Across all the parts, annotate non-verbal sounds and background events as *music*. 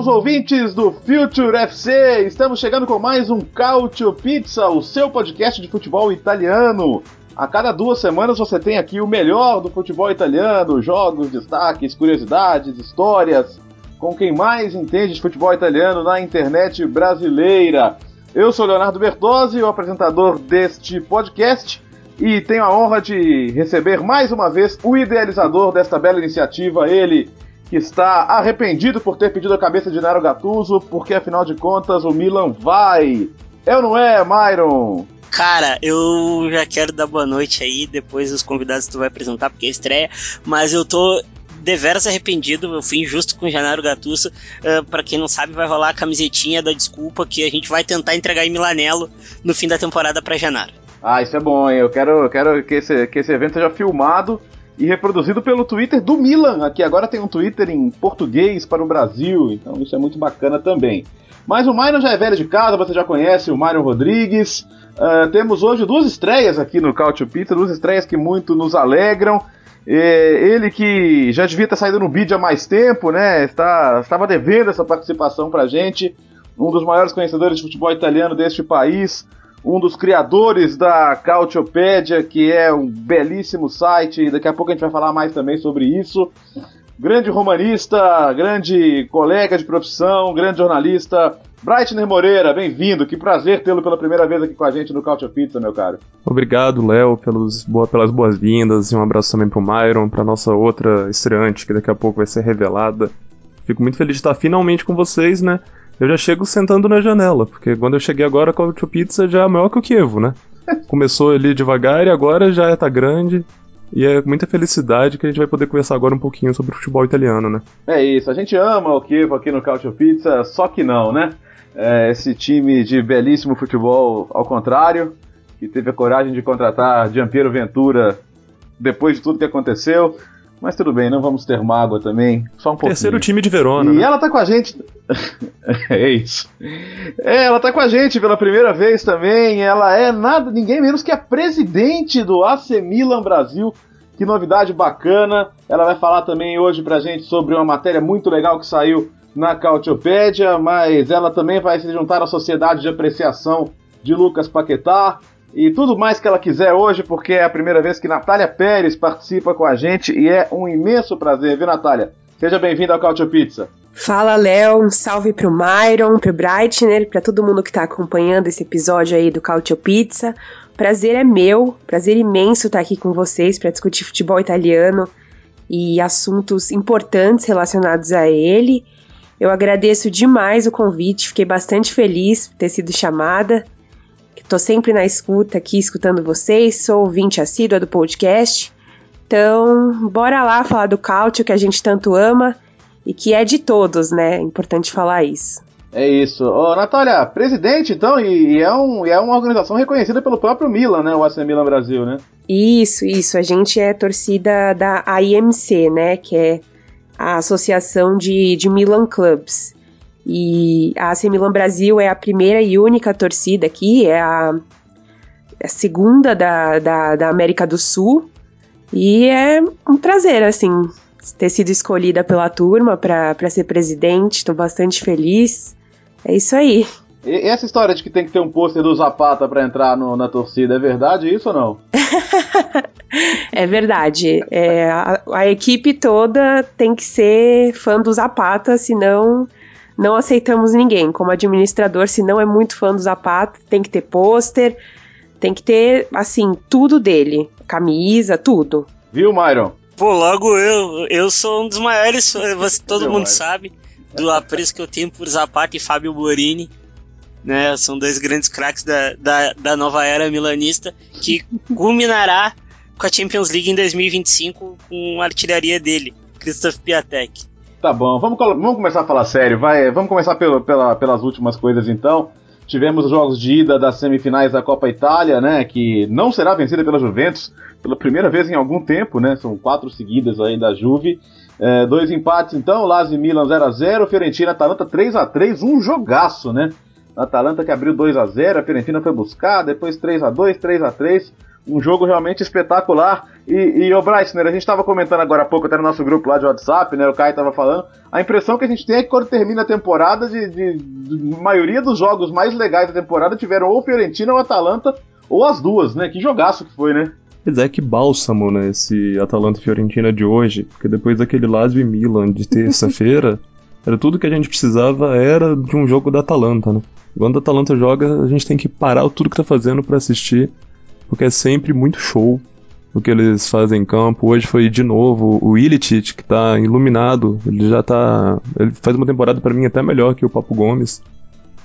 Aos ouvintes do Future FC. Estamos chegando com mais um Cautio Pizza, o seu podcast de futebol italiano. A cada duas semanas você tem aqui o melhor do futebol italiano, jogos, destaques, curiosidades, histórias, com quem mais entende de futebol italiano na internet brasileira. Eu sou Leonardo Bertozzi, o apresentador deste podcast, e tenho a honra de receber mais uma vez o idealizador desta bela iniciativa, ele que está arrependido por ter pedido a cabeça de Nero Gattuso, porque afinal de contas o Milan vai. É ou não é, Myron? Cara, eu já quero dar boa noite aí, depois os convidados tu vai apresentar, porque é estreia, mas eu tô deveras arrependido, eu fui injusto com o Janaro Gattuso. Uh, para quem não sabe, vai rolar a camisetinha da desculpa que a gente vai tentar entregar em Milanello no fim da temporada para Janaro. Ah, isso é bom, hein? Eu quero, eu quero que, esse, que esse evento seja filmado e reproduzido pelo Twitter do Milan, aqui agora tem um Twitter em português para o Brasil, então isso é muito bacana também. Mas o Myron já é velho de casa, você já conhece o Myron Rodrigues. Uh, temos hoje duas estreias aqui no Cautio Pizza, duas estreias que muito nos alegram. ele que já devia ter saído no vídeo há mais tempo, né? Está, estava devendo essa participação pra gente. Um dos maiores conhecedores de futebol italiano deste país um dos criadores da Cautiopédia, que é um belíssimo site, daqui a pouco a gente vai falar mais também sobre isso. Grande romanista, grande colega de profissão, grande jornalista, Breitner Moreira, bem-vindo, que prazer tê-lo pela primeira vez aqui com a gente no Cautio Pizza, meu caro. Obrigado, Léo, boa, pelas boas-vindas e um abraço também pro Myron, pra nossa outra estreante, que daqui a pouco vai ser revelada. Fico muito feliz de estar finalmente com vocês, né? Eu já chego sentando na janela, porque quando eu cheguei agora, a Culture Pizza já é maior que o Kievo, né? *laughs* Começou ali devagar e agora já tá grande. E é muita felicidade que a gente vai poder conversar agora um pouquinho sobre o futebol italiano, né? É isso, a gente ama o Kievo aqui no Culture Pizza, só que não, né? É esse time de belíssimo futebol, ao contrário, que teve a coragem de contratar Giampiero Ventura depois de tudo que aconteceu. Mas tudo bem, não vamos ter mágoa também. Só um pouquinho. Terceiro time de Verona. E né? ela tá com a gente. *laughs* é isso. É, ela tá com a gente pela primeira vez também. Ela é nada, ninguém menos que a presidente do AC Milan Brasil. Que novidade bacana. Ela vai falar também hoje pra gente sobre uma matéria muito legal que saiu na Cautiopédia, mas ela também vai se juntar à Sociedade de Apreciação de Lucas Paquetá e tudo mais que ela quiser hoje, porque é a primeira vez que Natália Pérez participa com a gente e é um imenso prazer, viu, Natália? Seja bem-vinda ao Cautio Pizza. Fala, Léo. Um salve pro Myron, pro Breitner, para todo mundo que tá acompanhando esse episódio aí do Cautio Pizza. Prazer é meu, prazer imenso estar aqui com vocês para discutir futebol italiano e assuntos importantes relacionados a ele. Eu agradeço demais o convite, fiquei bastante feliz por ter sido chamada. Tô sempre na escuta aqui, escutando vocês, sou ouvinte assídua do podcast. Então, bora lá falar do Cautio que a gente tanto ama e que é de todos, né? É importante falar isso. É isso. Ô, Natália, presidente, então, e, e, é um, e é uma organização reconhecida pelo próprio Milan, né? O AC Milan Brasil, né? Isso, isso. A gente é torcida da AIMC, né? Que é a Associação de, de Milan Clubs. E a AC Milan Brasil é a primeira e única torcida aqui, é a, é a segunda da, da, da, América do Sul. E é um prazer, assim, ter sido escolhida pela turma para ser presidente. Estou bastante feliz. É isso aí. E essa história de que tem que ter um pôster do Zapata para entrar no, na torcida, é verdade isso ou não? *laughs* é verdade. É, a, a, equipe toda tem que ser fã do Zapata, senão não aceitamos ninguém. Como administrador, se não é muito fã do Zapata, tem que ter pôster, tem que ter, assim, tudo dele. Camisa, tudo. Viu, Myron? Pô, logo eu. Eu sou um dos maiores, *laughs* você, todo mundo sabe, do apreço que eu tenho por Zapata e Fábio Borini. Né, são dois grandes craques da, da, da nova era milanista que *laughs* culminará com a Champions League em 2025 com a artilharia dele, Christoph Piatek. Tá bom, vamos, vamos começar a falar sério, vai, vamos começar pelo, pela, pelas últimas coisas então. Tivemos os jogos de ida das semifinais da Copa Itália, né, que não será vencida pela Juventus pela primeira vez em algum tempo, né, são quatro seguidas aí da Juve. É, dois empates então, Lazio e Milan 0x0, Fiorentina Atalanta 3x3, um jogaço, né? Atalanta que abriu 2 a 0 a Fiorentina foi buscar, depois 3 a 2 3 a 3 um jogo realmente espetacular. E, e o Breitner, a gente estava comentando agora há pouco, até no nosso grupo lá de WhatsApp, né? O Kai estava falando. A impressão que a gente tem é que quando termina a temporada, de, de, de maioria dos jogos mais legais da temporada tiveram ou Fiorentina ou Atalanta, ou as duas, né? Que jogaço que foi, né? Pois é, que bálsamo, né? Esse Atalanta Fiorentina de hoje. Porque depois daquele Lazio e Milan de terça-feira, *laughs* era tudo que a gente precisava era de um jogo da Atalanta, né? Quando a Atalanta joga, a gente tem que parar tudo que tá fazendo para assistir porque é sempre muito show o que eles fazem em campo. Hoje foi de novo o Ilicic, que tá iluminado. Ele já tá. Ele faz uma temporada para mim até melhor que o Papo Gomes.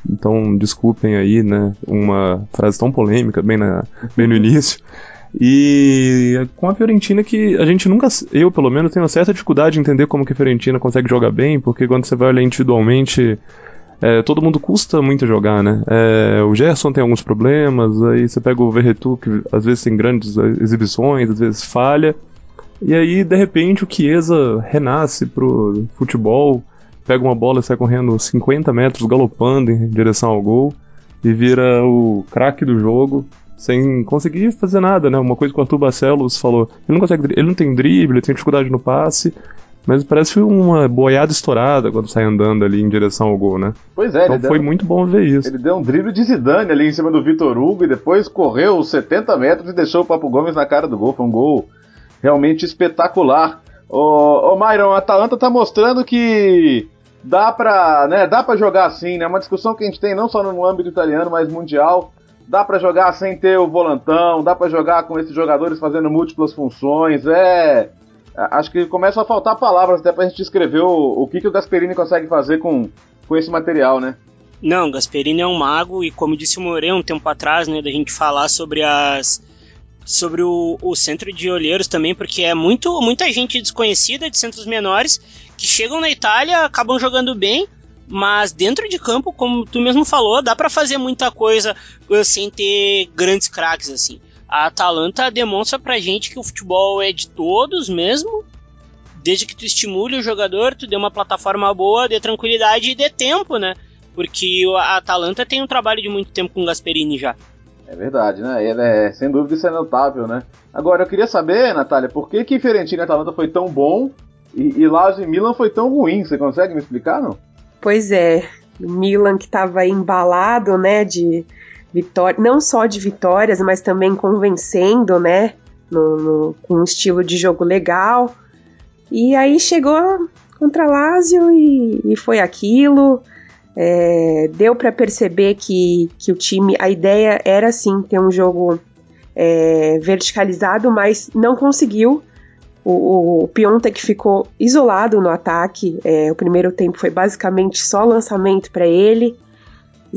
Então, desculpem aí, né? Uma frase tão polêmica, bem, na, bem no início. E com a Fiorentina que a gente nunca, eu pelo menos, tenho uma certa dificuldade de entender como que a Fiorentina consegue jogar bem, porque quando você vai olhar individualmente, é, todo mundo custa muito jogar, né? É, o Gerson tem alguns problemas, aí você pega o Verretu, que às vezes tem grandes exibições, às vezes falha. E aí, de repente, o Chiesa renasce pro futebol, pega uma bola e sai correndo 50 metros, galopando em direção ao gol, e vira o craque do jogo, sem conseguir fazer nada, né? Uma coisa que o Arthur Barcelos falou, ele não consegue, ele não tem drible, ele tem dificuldade no passe, mas parece uma boiada estourada quando sai andando ali em direção ao gol, né? Pois é, Então foi muito bom ver isso. Ele deu um drible de Zidane ali em cima do Vitor Hugo e depois correu os 70 metros e deixou o Papo Gomes na cara do gol. Foi um gol realmente espetacular. Ô, ô Myron, a Atalanta tá mostrando que dá pra, né, dá pra jogar assim, né? Uma discussão que a gente tem não só no âmbito italiano, mas mundial. Dá para jogar sem ter o volantão, dá para jogar com esses jogadores fazendo múltiplas funções. É, acho que começa a faltar palavras até pra gente descrever o, o que, que o Gasperini consegue fazer com, com esse material, né? Não, Gasperini é um mago e como disse o Moreno um tempo atrás, né, da gente falar sobre as sobre o, o centro de olheiros também, porque é muito muita gente desconhecida de centros menores que chegam na Itália, acabam jogando bem, mas dentro de campo, como tu mesmo falou, dá para fazer muita coisa uh, sem ter grandes craques assim a Atalanta demonstra pra gente que o futebol é de todos mesmo, desde que tu estimule o jogador, tu dê uma plataforma boa, dê tranquilidade e dê tempo, né? Porque a Atalanta tem um trabalho de muito tempo com o Gasperini já. É verdade, né? Ele é, sem dúvida isso é notável, né? Agora, eu queria saber, Natália, por que que Fiorentina e Atalanta foi tão bom e, e Lazio e Milan foi tão ruim? Você consegue me explicar, não? Pois é, o Milan que estava embalado, né, de vitória, não só de vitórias, mas também convencendo, né? No, no, com um estilo de jogo legal. E aí chegou contra Lazio e, e foi aquilo. É, deu para perceber que, que o time, a ideia era sim ter um jogo é, verticalizado, mas não conseguiu. O, o Piontek ficou isolado no ataque. É, o primeiro tempo foi basicamente só lançamento para ele.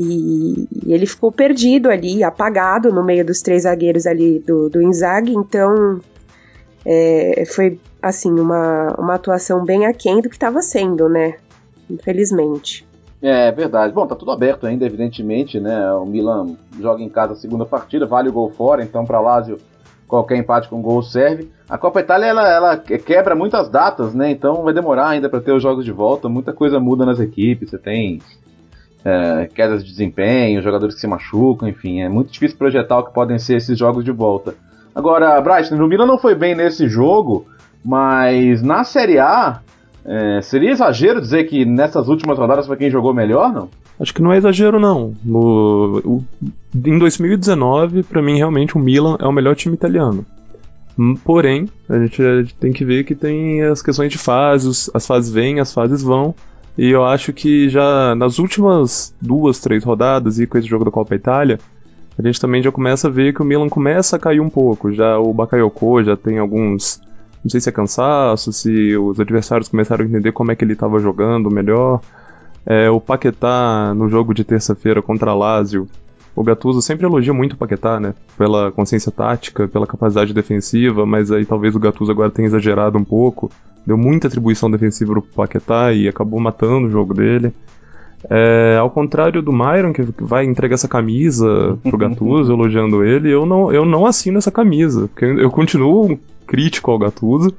E, e, ele ficou perdido ali, apagado no meio dos três zagueiros ali do, do Inzaghi, então é, foi assim uma, uma atuação bem aquém do que estava sendo, né? Infelizmente. É verdade. Bom, tá tudo aberto ainda, evidentemente, né? O Milan joga em casa a segunda partida, vale o gol fora, então para Lazio qualquer empate com gol serve. A Copa Itália ela, ela quebra muitas datas, né? Então vai demorar ainda para ter os jogos de volta. Muita coisa muda nas equipes. Você tem é, quedas de desempenho, jogadores que se machucam, enfim, é muito difícil projetar o que podem ser esses jogos de volta. Agora, Bright, o Milan não foi bem nesse jogo, mas na Série A, é, seria exagero dizer que nessas últimas rodadas foi quem jogou melhor, não? Acho que não é exagero, não. No, o, em 2019, para mim, realmente, o Milan é o melhor time italiano. Hum, porém, a gente, a gente tem que ver que tem as questões de fases, as fases vêm, as fases vão. E eu acho que já nas últimas duas, três rodadas e com esse jogo da Copa Itália, a gente também já começa a ver que o Milan começa a cair um pouco. Já o Bakayoko já tem alguns. Não sei se é cansaço, se os adversários começaram a entender como é que ele estava jogando melhor. É, o Paquetá no jogo de terça-feira contra a Lazio o Gattuso sempre elogia muito o Paquetá, né? Pela consciência tática, pela capacidade defensiva, mas aí talvez o Gattuso agora tenha exagerado um pouco. Deu muita atribuição defensiva pro Paquetá e acabou matando o jogo dele. É, ao contrário do Myron, que vai entregar essa camisa pro *laughs* Gattuso, elogiando ele, eu não, eu não assino essa camisa, porque eu continuo crítico ao Gattuso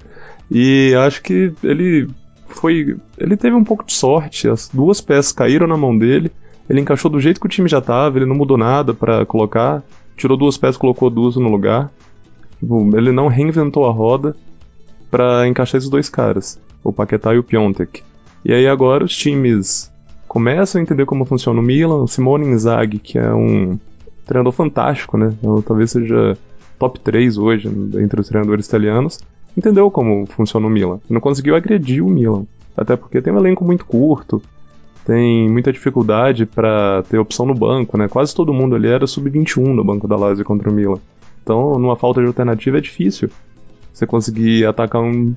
e acho que ele foi. Ele teve um pouco de sorte, as duas peças caíram na mão dele, ele encaixou do jeito que o time já tava, ele não mudou nada para colocar, tirou duas peças colocou duas no lugar. Tipo, ele não reinventou a roda para encaixar esses dois caras, o Paquetá e o Piontek. E aí agora os times começam a entender como funciona o Milan, o Simone Inzaghi, que é um treinador fantástico, né? Eu, talvez seja top 3 hoje entre os treinadores italianos, entendeu como funciona o Milan. Não conseguiu agredir o Milan, até porque tem um elenco muito curto, tem muita dificuldade para ter opção no banco, né? Quase todo mundo ali era sub-21 no banco da Lazio contra o Milan. Então, numa falta de alternativa é difícil você conseguir atacar um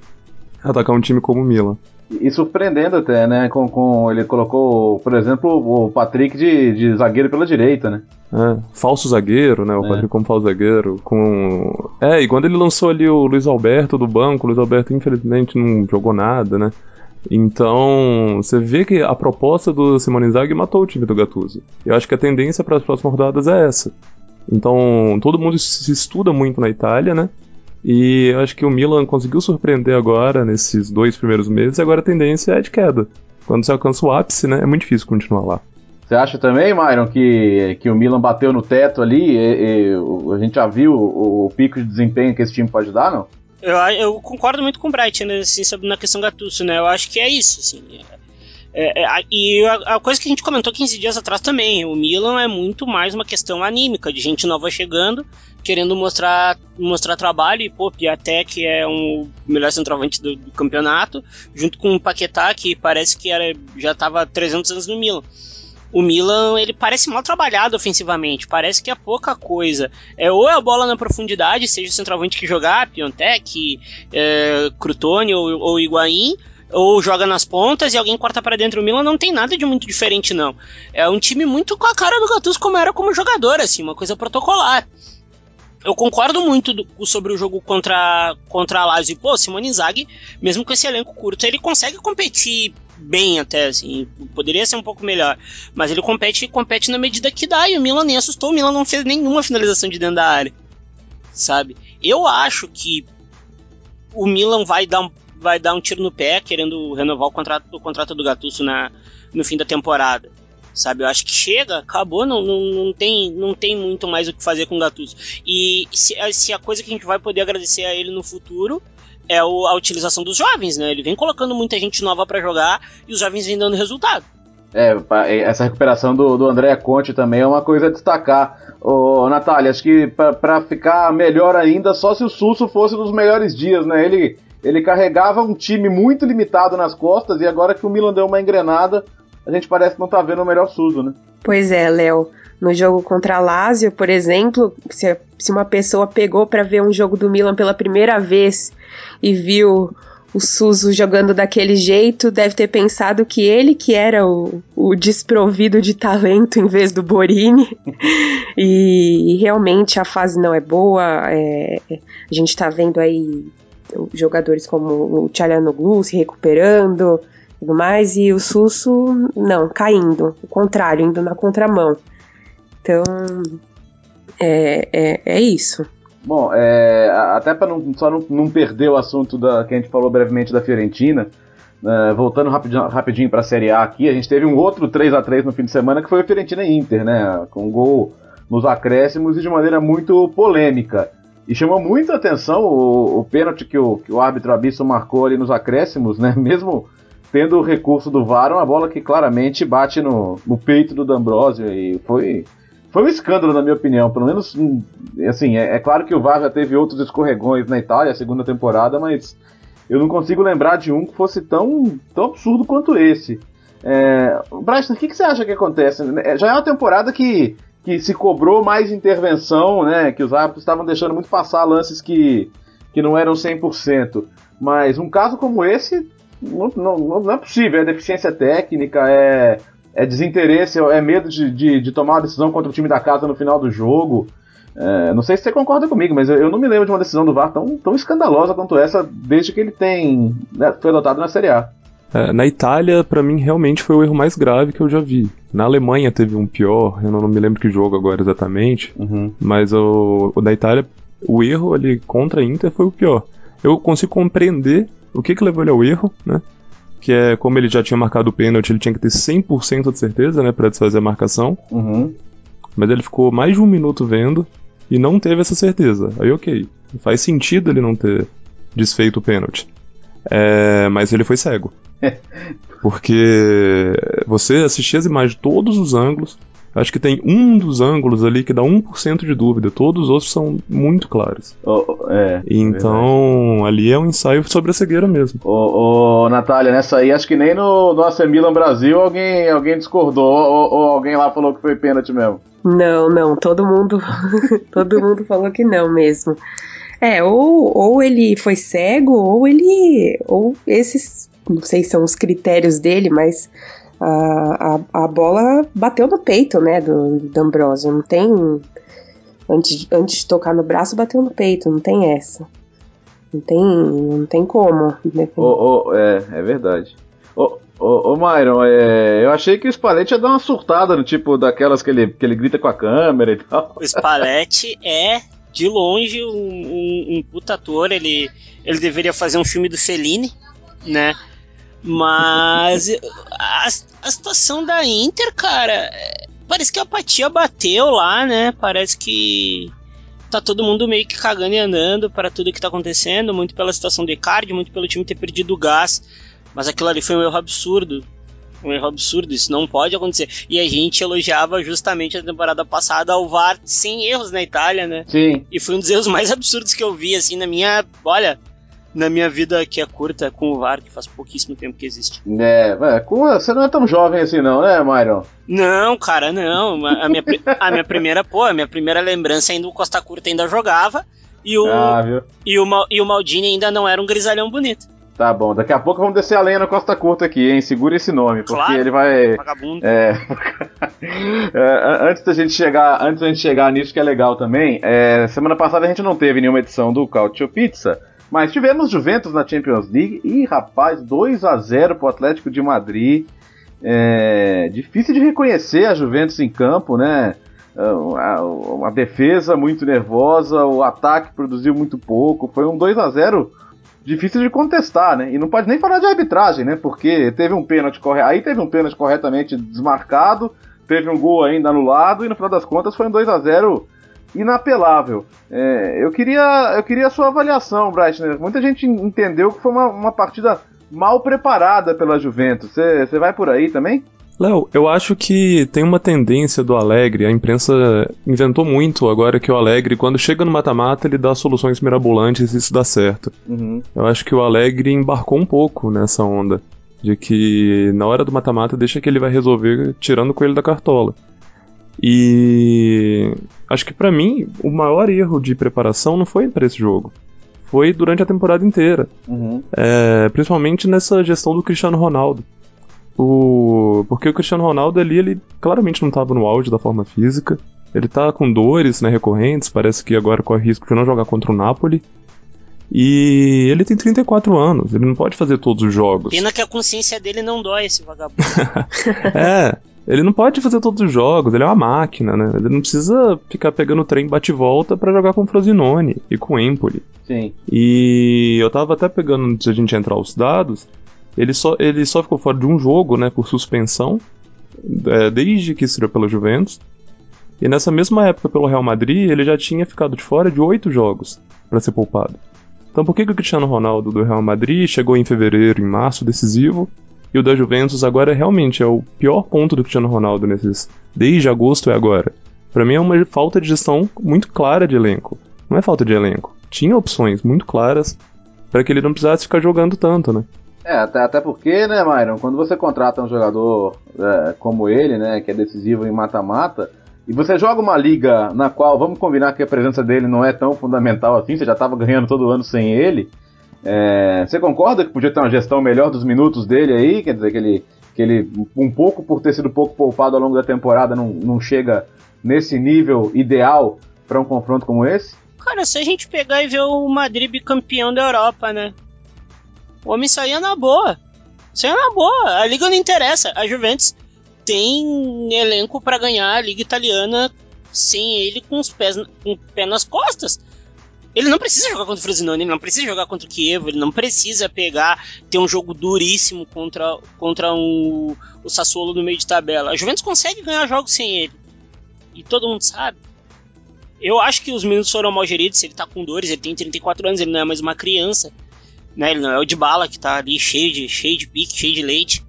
atacar um time como o Milan. E surpreendendo até, né? Com, com ele colocou, por exemplo, o Patrick de, de zagueiro pela direita, né? É, falso zagueiro, né? O é. Patrick como falso zagueiro. Com... É, e quando ele lançou ali o Luiz Alberto do banco, o Luiz Alberto infelizmente não jogou nada, né? Então, você vê que a proposta do Simone Inzaghi matou o time do Gattuso. Eu acho que a tendência para as próximas rodadas é essa. Então, todo mundo se estuda muito na Itália, né? E eu acho que o Milan conseguiu surpreender agora, nesses dois primeiros meses, e agora a tendência é de queda. Quando você alcança o ápice, né, é muito difícil continuar lá. Você acha também, Myron, que, que o Milan bateu no teto ali? E, e, a gente já viu o, o, pico de desempenho que esse time pode dar, não? Eu, eu concordo muito com o Bright, né, assim, sobre na questão Gattuso, né? Eu acho que é isso, assim. É, é, e a, a, coisa que a gente comentou 15 dias atrás também, o Milan é muito mais uma questão anímica, de gente nova chegando, querendo mostrar, mostrar trabalho, e pô, Piatek é um melhor centroavante do, do, campeonato, junto com o Paquetá, que parece que era, já estava 300 anos no Milan. O Milan, ele parece mal trabalhado ofensivamente, parece que é pouca coisa. É ou é a bola na profundidade, seja o centroavante que jogar, Piontek, é, Crutone ou, ou Higuaín, ou joga nas pontas e alguém corta para dentro. O Milan não tem nada de muito diferente, não. É um time muito com a cara do Gattuso como era como jogador, assim, uma coisa protocolar. Eu concordo muito do, sobre o jogo contra, contra a Lazio. Pô, Simone Inzaghi, mesmo com esse elenco curto, ele consegue competir bem até, assim. Poderia ser um pouco melhor. Mas ele compete compete na medida que dá. E o Milan nem assustou. O Milan não fez nenhuma finalização de dentro da área. Sabe? Eu acho que o Milan vai dar um vai dar um tiro no pé querendo renovar o contrato, o contrato do Gattuso na, no fim da temporada. Sabe, eu acho que chega, acabou, não, não, não, tem, não tem muito mais o que fazer com o Gattuso. E se, se a coisa que a gente vai poder agradecer a ele no futuro é o, a utilização dos jovens, né? Ele vem colocando muita gente nova para jogar e os jovens vêm dando resultado. É, essa recuperação do, do André Conte também é uma coisa a destacar. Ô, Natália, acho que para ficar melhor ainda, só se o Susso fosse nos melhores dias, né? Ele ele carregava um time muito limitado nas costas e agora que o Milan deu uma engrenada, a gente parece não tá vendo o melhor Suso, né? Pois é, Léo. No jogo contra a Lazio, por exemplo, se, se uma pessoa pegou para ver um jogo do Milan pela primeira vez e viu o Suso jogando daquele jeito, deve ter pensado que ele que era o, o desprovido de talento em vez do Borini. e, e, realmente a fase não é boa. É, a gente tá vendo aí jogadores como o Tchalanoglu se recuperando tudo mais, e o Susso, não, caindo, o contrário, indo na contramão. Então, é, é, é isso. Bom, é, até para não, só não, não, perder o assunto da, que a gente falou brevemente da Fiorentina, é, voltando rapidinho, rapidinho para a Série A aqui, a gente teve um outro 3 a 3 no fim de semana que foi o Fiorentina Inter, né? Com gol nos acréscimos e de maneira muito polêmica. E chamou muita atenção o, o pênalti que o, que o árbitro Abisso marcou ali nos acréscimos, né? *laughs* Mesmo tendo o recurso do VAR, uma bola que claramente bate no, no peito do D'Ambrosio e foi foi um escândalo na minha opinião, pelo menos hum, assim, é, é, claro que o VAR já teve outros escorregões na Itália, segunda temporada, mas eu não consigo lembrar de um que fosse tão, tão absurdo quanto esse. É, Bryson, o que, que você acha que acontece? É, já é uma temporada que que se cobrou mais intervenção, né? Que os árbitros estavam deixando muito passar lances que, que não eram 100%. Mas um caso como esse não, não, não é possível, é deficiência técnica, é, é desinteresse, é medo de, de, de, tomar uma decisão contra o time da casa no final do jogo. É, não sei se você concorda comigo, mas eu, eu, não me lembro de uma decisão do VAR tão, tão escandalosa quanto essa desde que ele tem né, foi adotado na Série A. É, na Itália, para mim, realmente foi o erro mais grave que eu já vi. Na Alemanha teve um pior, eu não me lembro que jogo agora exatamente, uhum. mas o, o, da Itália, o erro ali contra a Inter foi o pior. Eu consigo compreender o que, que levou ele ao erro, né? Que é como ele já tinha marcado o pênalti, ele tinha que ter 100% de certeza, né, pra desfazer a marcação. Uhum. Mas ele ficou mais de um minuto vendo e não teve essa certeza. Aí, ok. Faz sentido ele não ter desfeito o pênalti. É, mas ele foi cego. *laughs* Porque você assistia as imagens de todos os ângulos. Acho que tem um dos ângulos ali que dá 1% de dúvida. Todos os outros são muito claros. Oh, é, então, ali é um ensaio sobre a cegueira mesmo. Ô, oh, oh, Natália, nessa aí, acho que nem no, no AC Milan Brasil alguém, alguém discordou. Ou, ou alguém lá falou que foi pênalti mesmo. Não, não. Todo mundo, *laughs* todo mundo falou que não mesmo. É, ou, ou ele foi cego, ou ele. Ou esses. Não sei se são os critérios dele, mas a, a, a bola bateu no peito, né, do, do Ambrosio. Não tem. Antes, antes de tocar no braço, bateu no peito, não tem essa. Não tem, não tem como. Oh, oh, é, é verdade. Ô, oh, oh, Myron, é, eu achei que o Spalletti ia dar uma surtada no tipo daquelas que ele, que ele grita com a câmera e tal. O Spalletti é de longe, um, um, um puta ator. Ele, ele deveria fazer um filme do Fellini, né? Mas a, a situação da Inter, cara, é, parece que a apatia bateu lá, né? Parece que tá todo mundo meio que cagando e andando para tudo que tá acontecendo, muito pela situação de card, muito pelo time ter perdido o gás. Mas aquilo ali foi um erro absurdo um erro absurdo, isso não pode acontecer. E a gente elogiava justamente a temporada passada o VAR sem erros na Itália, né? Sim. E foi um dos erros mais absurdos que eu vi, assim, na minha. Olha, na minha vida que é curta com o VAR, que faz pouquíssimo tempo que existe. É, você não é tão jovem assim não, né, Myron? Não, cara, não. A minha, a minha primeira, pô, a minha primeira lembrança ainda o Costa Curta ainda jogava e o, ah, e o, e o Maldini ainda não era um grisalhão bonito. Tá bom, daqui a pouco vamos descer a lenha na Costa Curta aqui, hein? Segura esse nome, porque claro, ele vai. Vagabundo. É... *laughs* é... antes da gente chegar, antes da gente chegar nisso que é legal também, é... semana passada a gente não teve nenhuma edição do Cautio Pizza, mas tivemos Juventus na Champions League e rapaz, 2 a 0 pro Atlético de Madrid. É... Difícil de reconhecer a Juventus em campo, né? Uma defesa muito nervosa, o ataque produziu muito pouco. Foi um 2 a 0 difícil de contestar, né? E não pode nem falar de arbitragem, né? Porque teve um pênalti correto, aí teve um pênalti corretamente desmarcado, teve um gol ainda anulado e no final das contas foi um 2 a 0 inapelável. É, eu queria eu queria a sua avaliação, Breitner. Muita gente entendeu que foi uma, uma partida mal preparada pela Juventus. Você vai por aí também? Léo, eu acho que tem uma tendência do Alegre, a imprensa inventou muito agora que o Alegre, quando chega no mata-mata, ele dá soluções mirabolantes e isso dá certo. Uhum. Eu acho que o Alegre embarcou um pouco nessa onda, de que na hora do mata-mata deixa que ele vai resolver tirando o coelho da cartola. E acho que para mim o maior erro de preparação não foi para esse jogo, foi durante a temporada inteira, uhum. é, principalmente nessa gestão do Cristiano Ronaldo. O... Porque o Cristiano Ronaldo ali, ele claramente não estava no auge da forma física. Ele tá com dores né, recorrentes, parece que agora corre risco de não jogar contra o Napoli. E ele tem 34 anos, ele não pode fazer todos os jogos. Pena que a consciência dele não dói, esse vagabundo. *laughs* é, ele não pode fazer todos os jogos, ele é uma máquina, né? Ele não precisa ficar pegando trem bate-volta para jogar com Frosinone e com Empoli. Sim. E eu tava até pegando, antes de a gente entrar os dados, ele só, ele só ficou fora de um jogo, né, por suspensão, é, desde que estreou pela Juventus. E nessa mesma época, pelo Real Madrid, ele já tinha ficado de fora de oito jogos para ser poupado. Então por que, que o Cristiano Ronaldo do Real Madrid chegou em fevereiro, em março, decisivo, e o da Juventus agora realmente é o pior ponto do Cristiano Ronaldo nesses. Desde agosto é agora. Para mim é uma falta de gestão muito clara de elenco. Não é falta de elenco. Tinha opções muito claras para que ele não precisasse ficar jogando tanto, né? É, até, até porque, né, Myron, quando você contrata um jogador é, como ele, né, que é decisivo em mata-mata, e você joga uma liga na qual, vamos combinar que a presença dele não é tão fundamental assim, você já estava ganhando todo ano sem ele, é, você concorda que podia ter uma gestão melhor dos minutos dele aí? Quer dizer, que ele, que ele, um pouco por ter sido pouco poupado ao longo da temporada, não, não chega nesse nível ideal para um confronto como esse? Cara, se a gente pegar e ver o Madrid campeão da Europa, né? O homem saía na boa. Saía na boa. A liga não interessa. A Juventus tem elenco para ganhar a liga italiana sem ele com os pés com o pé nas costas. Ele não precisa jogar contra o Frosinone, ele não precisa jogar contra o Kiev, ele não precisa pegar, ter um jogo duríssimo contra, contra um, o Sassuolo no meio de tabela. A Juventus consegue ganhar jogos sem ele. E todo mundo sabe. Eu acho que os minutos foram mal geridos, ele tá com dores, ele tem 34 anos, ele não é mais uma criança. Né? Ele não é o de bala que tá ali cheio de, cheio de pique, cheio de leite.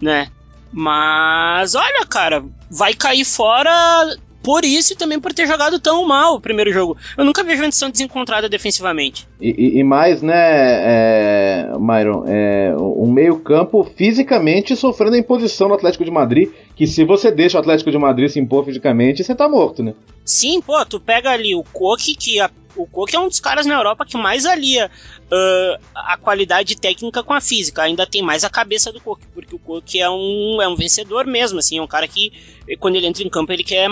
Né? Mas olha, cara, vai cair fora por isso e também por ter jogado tão mal o primeiro jogo. Eu nunca vi a Juventus tão desencontrada defensivamente. E, e, e mais, né, é, Myron, é, um meio-campo fisicamente sofrendo a imposição do Atlético de Madrid, que se você deixa o Atlético de Madrid se impor fisicamente, você tá morto, né? Sim, pô, tu pega ali o Coque, que a, o Coque é um dos caras na Europa que mais alia uh, a qualidade técnica com a física. Ainda tem mais a cabeça do Coque, porque o Coque é um, é um vencedor mesmo, assim, é um cara que quando ele entra em campo ele quer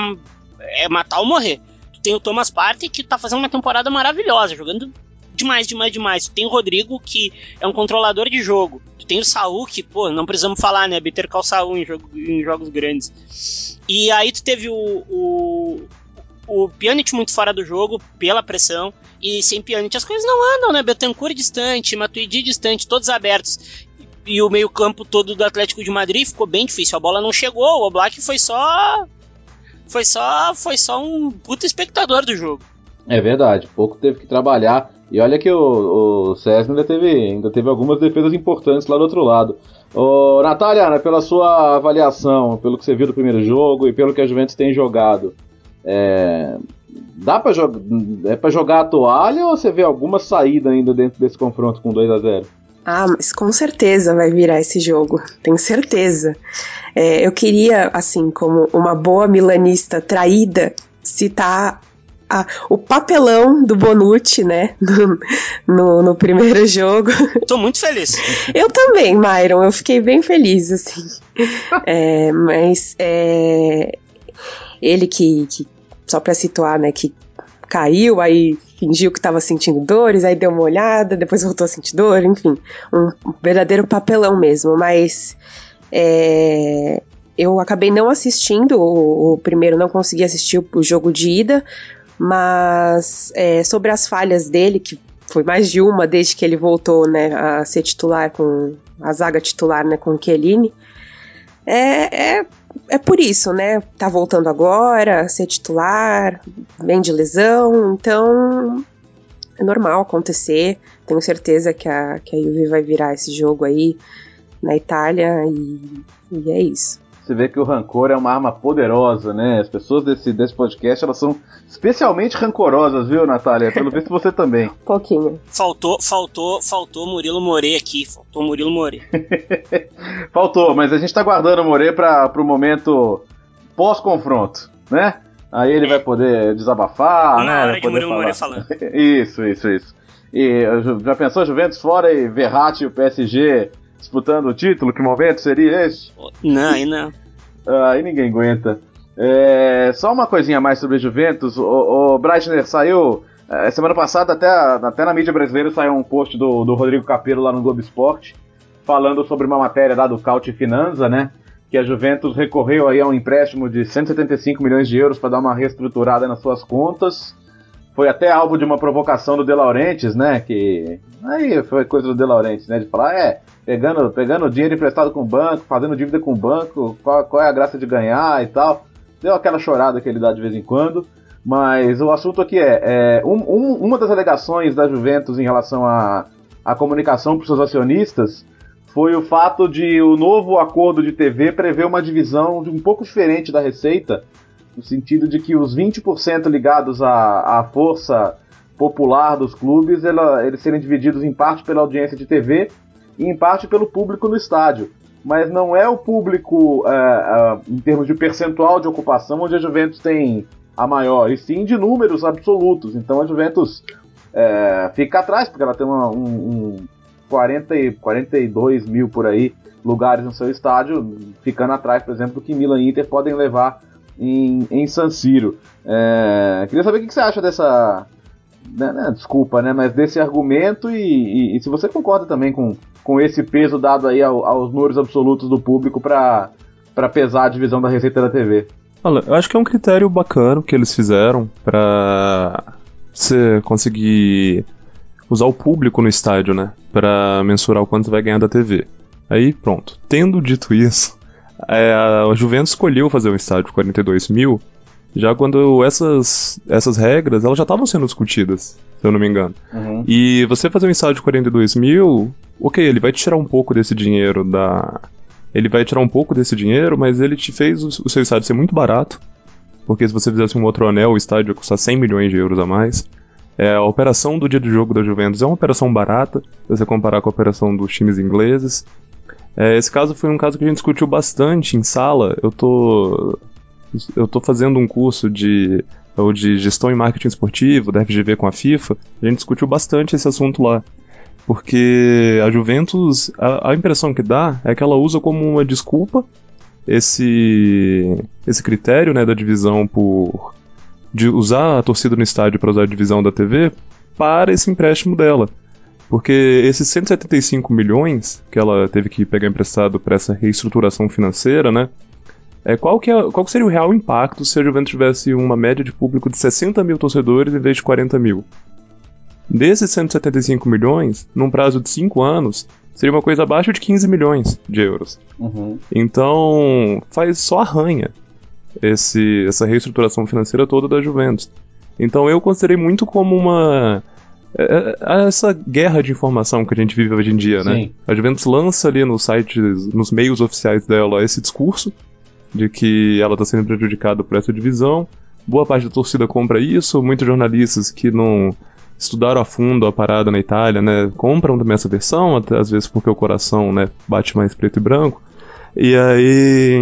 é matar ou morrer. Tu tem o Thomas Partey que tá fazendo uma temporada maravilhosa, jogando demais, demais, demais. Tu tem o Rodrigo que é um controlador de jogo. Tu tem o Saul que, pô, não precisamos falar, né? Better Call Saul em, jogo, em jogos grandes. E aí tu teve o, o, o Pjanic muito fora do jogo pela pressão e sem Pjanic as coisas não andam, né? Betancourt distante, Matuidi distante, todos abertos. E o meio-campo todo do Atlético de Madrid ficou bem difícil. A bola não chegou, o Oblak foi só foi só, foi só um puta espectador do jogo. É verdade, pouco teve que trabalhar. E olha que o, o César ainda teve, ainda teve algumas defesas importantes lá do outro lado. Ô, Natália, né, pela sua avaliação, pelo que você viu do primeiro jogo e pelo que a Juventus tem jogado, é, dá para jogar, é jogar a toalha ou você vê alguma saída ainda dentro desse confronto com 2 a 0 ah, mas com certeza vai virar esse jogo, tenho certeza. É, eu queria, assim, como uma boa milanista traída, citar a, o papelão do Bonucci, né? No, *laughs* no, no, primeiro jogo. Tô muito feliz. Eu também, Myron. Eu fiquei bem feliz, assim. *laughs* É, mas é, ele que, que, só para situar, né? Que caiu, aí fingiu que estava sentindo dores, aí deu uma olhada, depois voltou a sentir dor, enfim, um verdadeiro papelão mesmo. Mas é, eu acabei não assistindo o, o, primeiro, não consegui assistir o, o jogo de ida, mas é, sobre as falhas dele, que foi mais de uma desde que ele voltou né, a ser titular com a zaga titular né, com o Chiellini, é, é é por isso, né? Tá voltando agora, ser titular, vem de lesão, então é normal acontecer. Tenho certeza que a, que a Juve vai virar esse jogo aí na Itália e, e é isso. Você vê que o rancor é uma arma poderosa, né? As pessoas desse, desse podcast, elas são especialmente rancorosas, viu, Natália? Pelo visto você também. *laughs* Pouquinho. Faltou, faltou, faltou Murilo More aqui. Faltou Murilo More. *laughs* faltou, mas a gente tá guardando o More para pro momento pós-confronto, né? Aí ele é. vai poder desabafar, Uma né? hora vai de Murilo More falando. *laughs* isso, isso, isso. E já pensou Juventus fora e Verratti e o PSG disputando o título? Que momento seria esse? Não, aí não. Aí ninguém aguenta. É, só uma coisinha mais sobre Juventus. O, o Breitner saiu. É, semana passada, até, até na mídia brasileira, saiu um post do, do Rodrigo Capello lá no Globo Esporte, falando sobre uma matéria lá do Caute Finanza, né? Que a Juventus recorreu aí a um empréstimo de 175 milhões de euros para dar uma reestruturada nas suas contas. Foi até alvo de uma provocação do De Laurentiis, né? Que aí foi coisa do De Laurentiis, né? De falar, é, pegando, pegando dinheiro emprestado com o banco, fazendo dívida com o banco, qual, qual é a graça de ganhar e tal. Deu aquela chorada que ele dá de vez em quando. Mas o assunto aqui é, é um, um, uma das alegações da Juventus em relação à, à comunicação para seus acionistas foi o fato de o novo acordo de TV prever uma divisão um pouco diferente da receita, no sentido de que os 20% ligados à, à força popular dos clubes, ela, eles serem divididos em parte pela audiência de TV e em parte pelo público no estádio. Mas não é o público, é, é, em termos de percentual de ocupação, onde a Juventus tem a maior, e sim de números absolutos. Então a Juventus é, fica atrás, porque ela tem uma, um, 40 e 42 mil por aí lugares no seu estádio, ficando atrás, por exemplo, que Milan e Inter podem levar em, em San Siro. É, queria saber o que você acha dessa. Né, né, desculpa, né? Mas desse argumento e, e, e, se você concorda também com, com esse peso dado aí ao, aos números absolutos do público para pesar a divisão da receita da TV. Olha, eu acho que é um critério bacana que eles fizeram para você conseguir usar o público no estádio, né? Para mensurar o quanto vai ganhar da TV. Aí, pronto. Tendo dito isso, é, a Juventus escolheu fazer um estádio de 42 mil, já quando essas, essas regras elas já estavam sendo discutidas, se eu não me engano. Uhum. E você fazer um estádio de 42 mil, ok, ele vai te tirar um pouco desse dinheiro da. Ele vai tirar um pouco desse dinheiro, mas ele te fez o, o seu estádio ser muito barato. Porque se você fizesse um outro anel, o estádio ia custar 100 milhões de euros a mais. É, a operação do dia de jogo da Juventus é uma operação barata, se você comparar com a operação dos times ingleses. É, esse caso foi um caso que a gente discutiu bastante em sala. Eu tô. Eu tô fazendo um curso de, ou de gestão e marketing esportivo da FGV com a FIFA. A gente discutiu bastante esse assunto lá. Porque a Juventus, a, a impressão que dá é que ela usa como uma desculpa esse, esse critério né, da divisão por. de usar a torcida no estádio para usar a divisão da TV para esse empréstimo dela. Porque esses 175 milhões que ela teve que pegar emprestado para essa reestruturação financeira, né? É, qual, que é, qual que seria o real impacto se a Juventus tivesse uma média de público de 60 mil torcedores em vez de 40 mil? Desses 175 milhões, num prazo de 5 anos, seria uma coisa abaixo de 15 milhões de euros. Uhum. Então, faz só arranha esse, essa reestruturação financeira toda da Juventus. Então eu considerei muito como uma essa guerra de informação que a gente vive hoje em dia, né? Sim. A Juventus lança ali nos sites, nos meios oficiais dela, esse discurso de que ela está sendo prejudicada por essa divisão. Boa parte da torcida compra isso, muitos jornalistas que não estudaram a fundo a parada na Itália, né, compram também essa versão, até às vezes porque o coração, né, bate mais preto e branco. E aí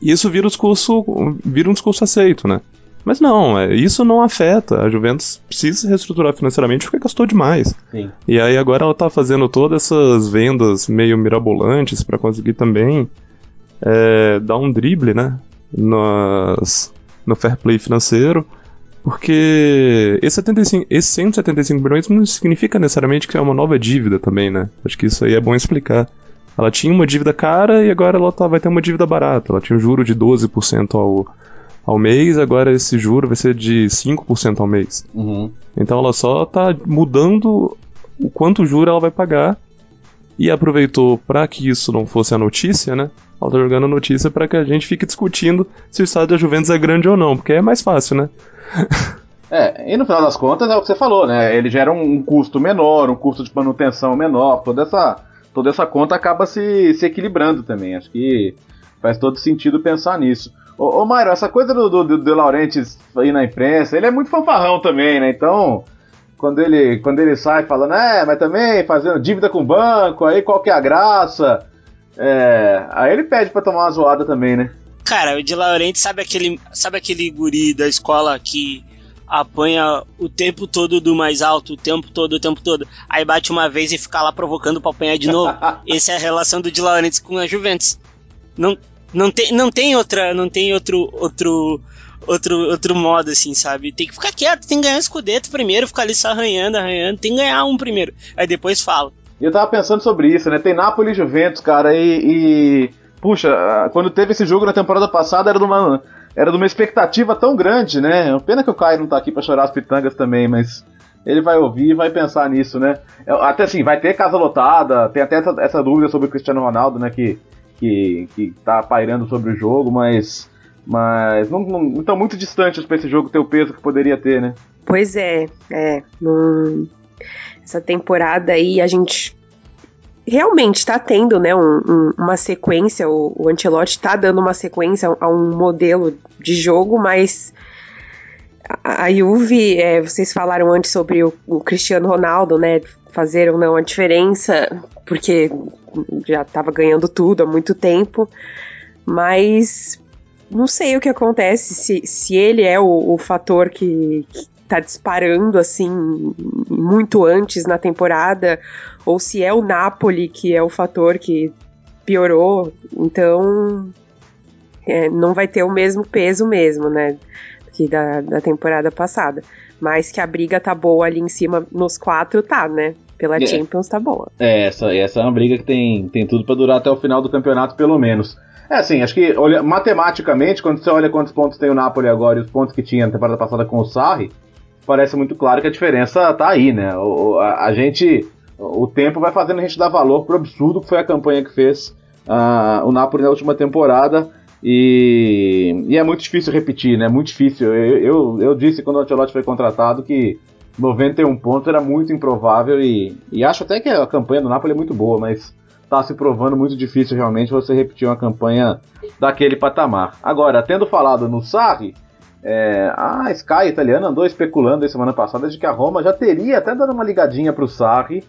isso vira um discurso, vira um discurso aceito, né? Mas não, é, isso não afeta. A Juventus precisa se reestruturar financeiramente porque gastou demais. Sim. E aí agora ela tá fazendo todas essas vendas meio mirabolantes para conseguir também é, dar um drible, né? Nas, no fair play financeiro. Porque esse, 75, esse 175 milhões não significa necessariamente que é uma nova dívida também, né? Acho que isso aí é bom explicar. Ela tinha uma dívida cara e agora ela tá, vai ter uma dívida barata. Ela tinha um juro de 12% ao, ao mês, agora esse juro vai ser de 5% ao mês. Uhum. Então ela só tá mudando o quanto juro ela vai pagar e aproveitou para que isso não fosse a notícia, né? Ela tá jogando a notícia para que a gente fique discutindo se o estádio da Juventus é grande ou não, porque é mais fácil, né? *laughs* É, e no final das contas é o que você falou, né? Ele gera um, um custo menor, um custo de manutenção menor, toda essa, toda essa conta acaba se, se equilibrando também. Acho que faz todo sentido pensar nisso. Ô, ô Mauro, essa coisa do, do, do De Laurentiis aí na imprensa, ele é muito fanfarrão também, né? Então, quando ele, quando ele sai falando, é, mas também fazendo dívida com o banco, aí qual que é a graça? É, aí ele pede pra tomar uma zoada também, né? Cara, o De Laurentiis sabe aquele, sabe aquele guri da escola que apanha o tempo todo do mais alto, o tempo todo, o tempo todo. Aí bate uma vez e fica lá provocando pra apanhar de novo. *laughs* Essa é a relação do De Laurentiis com a Juventus. Não, não tem, não tem outra, não tem outro, outro, outro, outro modo assim, sabe? Tem que ficar quieto, tem que ganhar o escudeto primeiro, ficar ali só arranhando, arranhando, tem que ganhar um primeiro, aí depois fala. E eu tava pensando sobre isso, né? Tem Napoli e Juventus, cara, e, e, puxa, quando teve esse jogo na temporada passada era de uma era de uma expectativa tão grande, né? Pena que o Caio não tá aqui para chorar as pitangas também, mas ele vai ouvir e vai pensar nisso, né? Até assim, vai ter casa lotada, tem até essa, essa dúvida sobre o Cristiano Ronaldo, né? Que que, que tá pairando sobre o jogo, mas. Mas não, não estão muito distantes para esse jogo ter o peso que poderia ter, né? Pois é, é. essa temporada aí a gente realmente está tendo né, um, um, uma sequência, o, o Ancelotti está dando uma sequência a um modelo de jogo, mas a, a Juve, é, vocês falaram antes sobre o, o, Cristiano Ronaldo, né, fazer ou não a diferença, porque já estava ganhando tudo há muito tempo, mas não sei o que acontece, se, se ele é o, o fator que, tá disparando assim muito antes na temporada, ou se é o Napoli que é o fator que piorou. Então é, não vai ter o mesmo peso mesmo, né? Que da, da temporada passada. Mas que a briga tá boa ali em cima nos quatro, tá, né? Pela é. Champions tá boa. É, essa, essa é uma briga que tem, tem tudo para durar até o final do campeonato, pelo menos. É assim, acho que olha, matematicamente, quando você olha quantos pontos tem o Napoli agora e os pontos que tinha na temporada passada com o Sarri, parece muito claro que a diferença tá aí, né? O, a, a gente. O tempo vai fazendo a gente dar valor pro absurdo que foi a campanha que fez uh, o Napoli na última temporada. E, e, é muito difícil repetir, né? Muito difícil. Eu, eu, eu disse quando o Ancelotti foi contratado que 91 pontos era muito improvável e, e acho até que a campanha do Napoli é muito boa, mas está se provando muito difícil realmente você repetir uma campanha daquele patamar. Agora, tendo falado no Sarri, é, a Sky italiana andou especulando a semana passada de que a Roma já teria até dado uma ligadinha para o Sarri.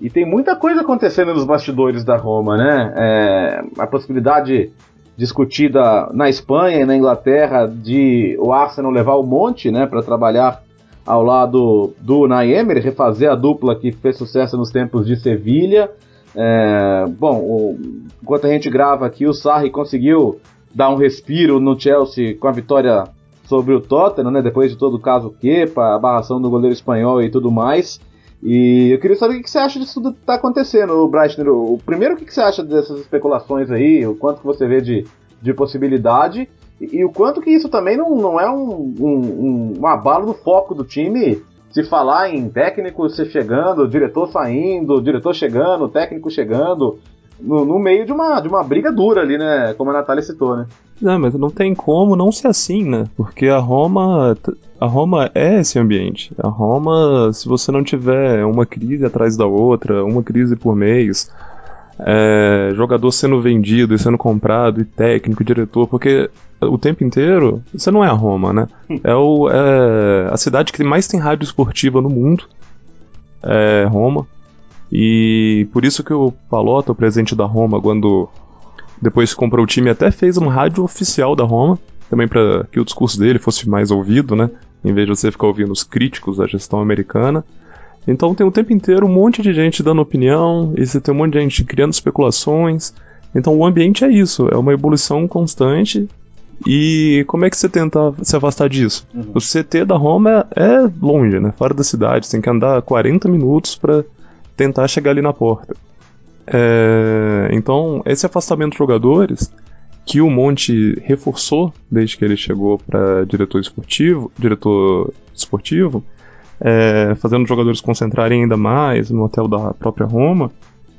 E tem muita coisa acontecendo nos bastidores da Roma, né? É, a possibilidade discutida na Espanha e na Inglaterra de o Arsenal levar o Monte, né, para trabalhar ao lado do Unai Emery, refazer a dupla que fez sucesso nos tempos de Sevilha. É, bom, o, enquanto a gente grava aqui, o Sarri conseguiu dar um respiro no Chelsea com a vitória sobre o Tottenham, né, depois de todo o caso Kepa, a barração do goleiro espanhol e tudo mais. E eu queria saber o que você acha disso tudo que está acontecendo, Breitner. O primeiro, o que você acha dessas especulações aí? O quanto que você vê de, de possibilidade? E, e o quanto que isso também não, não é um, um, um, um abalo no foco do time se falar em técnico chegando, diretor saindo, diretor chegando, técnico chegando, no, no, meio de uma, de uma briga dura ali, né? Como a Natália citou, né? Não, mas não tem como não ser assim, né? Porque a Roma. A Roma é esse ambiente. A Roma, se você não tiver uma crise atrás da outra, uma crise por mês, é, jogador sendo vendido e sendo comprado, e técnico, diretor, porque o tempo inteiro, você não é a Roma, né? É, o, é a cidade que mais tem rádio esportiva no mundo, é Roma. E por isso que o Palota, o presidente da Roma, quando depois comprou o time, até fez uma rádio oficial da Roma, também para que o discurso dele fosse mais ouvido, né? Em vez de você ficar ouvindo os críticos da gestão americana. Então tem o tempo inteiro um monte de gente dando opinião, e você tem um monte de gente criando especulações. Então o ambiente é isso, é uma ebulição constante. E como é que você tenta se afastar disso? Uhum. O CT da Roma é, é longe, né? Fora da cidade, você tem que andar 40 minutos para tentar chegar ali na porta. É, então, esse afastamento de jogadores que o Monte reforçou desde que ele chegou para diretor esportivo, diretor esportivo, é, fazendo os jogadores concentrarem ainda mais no hotel da própria Roma,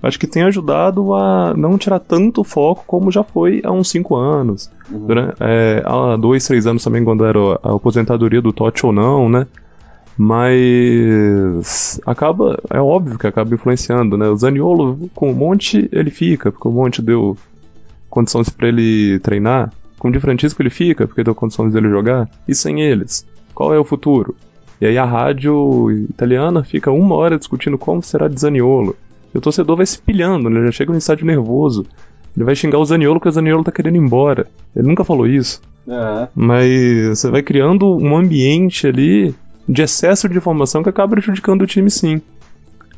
acho que tem ajudado a não tirar tanto foco como já foi há uns 5 anos. Uhum. Durante, é, há dois, três anos também, quando era a aposentadoria do Totti ou não, né? Mas acaba, é óbvio que acaba influenciando, né? O Zaniolo com o Monte ele fica, porque o Monte deu condições para ele treinar. Com o Di Francisco ele fica, porque deu condições dele jogar. E sem eles, qual é o futuro? E aí a rádio italiana fica uma hora discutindo como será de Zaniolo. E o torcedor vai se pilhando, né? Ele já chega no estádio nervoso. Ele vai xingar o Zaniolo porque o Zaniolo tá querendo ir embora. Ele nunca falou isso. Uhum. Mas você vai criando um ambiente ali de excesso de informação que acaba prejudicando o time sim.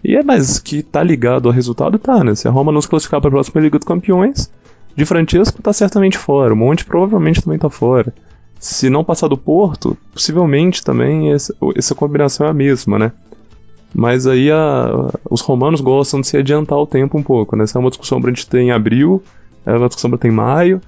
E é mais que tá ligado ao resultado, tá, né? Se a Roma não se classificar para a próxima Liga dos Campeões, de Francesco tá certamente fora, o Monte provavelmente também tá fora. Se não passar do Porto, possivelmente também essa, essa combinação é a mesma, né? Mas aí a, os romanos gostam de se adiantar o tempo um pouco, né? Essa é uma discussão pra gente ter em abril, é uma discussão pra ter em maio,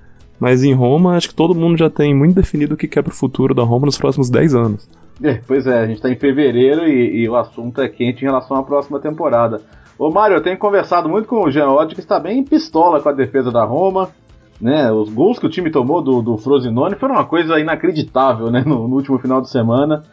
mas em Roma acho que todo mundo já tem muito definido o que quer pro futuro da Roma nos próximos 10 anos. É, pois é, a gente está em fevereiro e, e, o assunto é quente em relação à próxima temporada. Ô Mário, eu tenho conversado muito com o Jean Odd, que está bem pistola com a defesa da Roma. Né, os gols que o time tomou do, do Frosinone foram uma coisa inacreditável né, no, no último final de semana.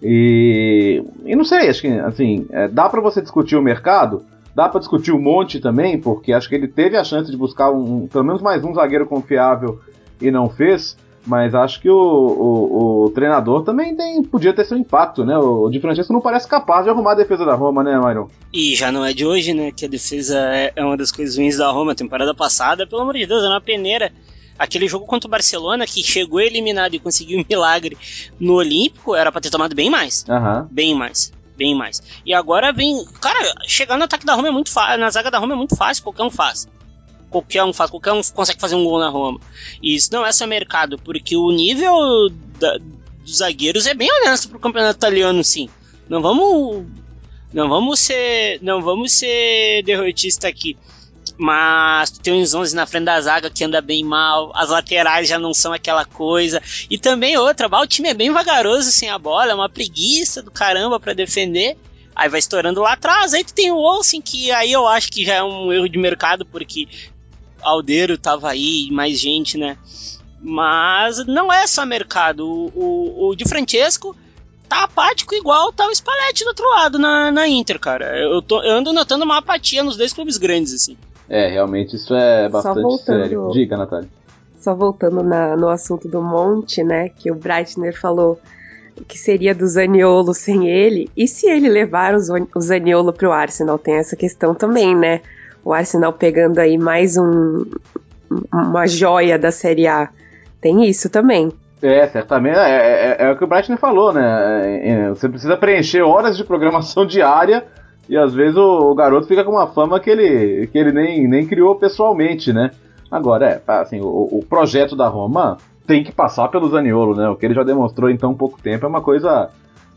E, e não sei, acho que assim, é, dá para você discutir o mercado, dá para discutir o Monte também, porque acho que ele teve a chance de buscar um, pelo menos mais um zagueiro confiável e não fez mas acho que o, o, o, treinador também tem, podia ter seu impacto, né? O Di Francesco não parece capaz de arrumar a defesa da Roma, né, Myron? E já não é de hoje, né? Que a defesa é, é uma das coisas ruins da Roma. Temporada passada, pelo amor de Deus, era uma peneira. Aquele jogo contra o Barcelona, que chegou eliminado e conseguiu um milagre no Olímpico, era pra ter tomado bem mais. Aham. Bem mais. Bem mais. E agora vem. Cara, chegar no ataque da Roma é muito fácil. Na zaga da Roma é muito fácil, qualquer um faz. Qualquer um faz, qualquer um consegue fazer um gol na Roma. E isso não é só mercado, porque o nível da- dos zagueiros é bem honesto pro campeonato italiano, sim. Não vamos. Não vamos ser. Não vamos ser derrotista aqui. Mas tem uns 11 na frente da zaga que anda bem mal, as laterais já não são aquela coisa. E também outra, o time é bem vagaroso sem a bola, é uma preguiça do caramba pra defender. Aí vai estourando lá atrás, aí tu tem o Olsen, que aí eu acho que já é um erro de mercado, porque Aldeiro tava aí, mais gente, né? Mas não é só mercado. O, o, o Di Francesco tá apático igual tá o Spalletti do outro lado na, na Inter, cara. Eu, tô, eu ando notando uma apatia nos dois clubes grandes, assim. É, realmente isso é bastante voltando- sério. Diga, Natália. Só voltando na- no assunto do Monte, né? Que o Breitner falou que seria do Zaniolo sem ele. E se ele levar o Zan- o Zaniolo pro Arsenal? Tem essa questão também, né? O Arsenal pegando aí mais um, uma joia da Série A. Tem isso também. É, certamente. É, é- é o que o Breitner falou, né? É, é, você precisa preencher horas de programação *laughs* diária e às vezes o, o garoto fica com uma fama que ele, que ele nem, nem criou pessoalmente, né? Agora, é, assim, o, o projeto da Roma tem que passar pelo Zaniolo, né? O que ele já demonstrou em tão pouco tempo é uma coisa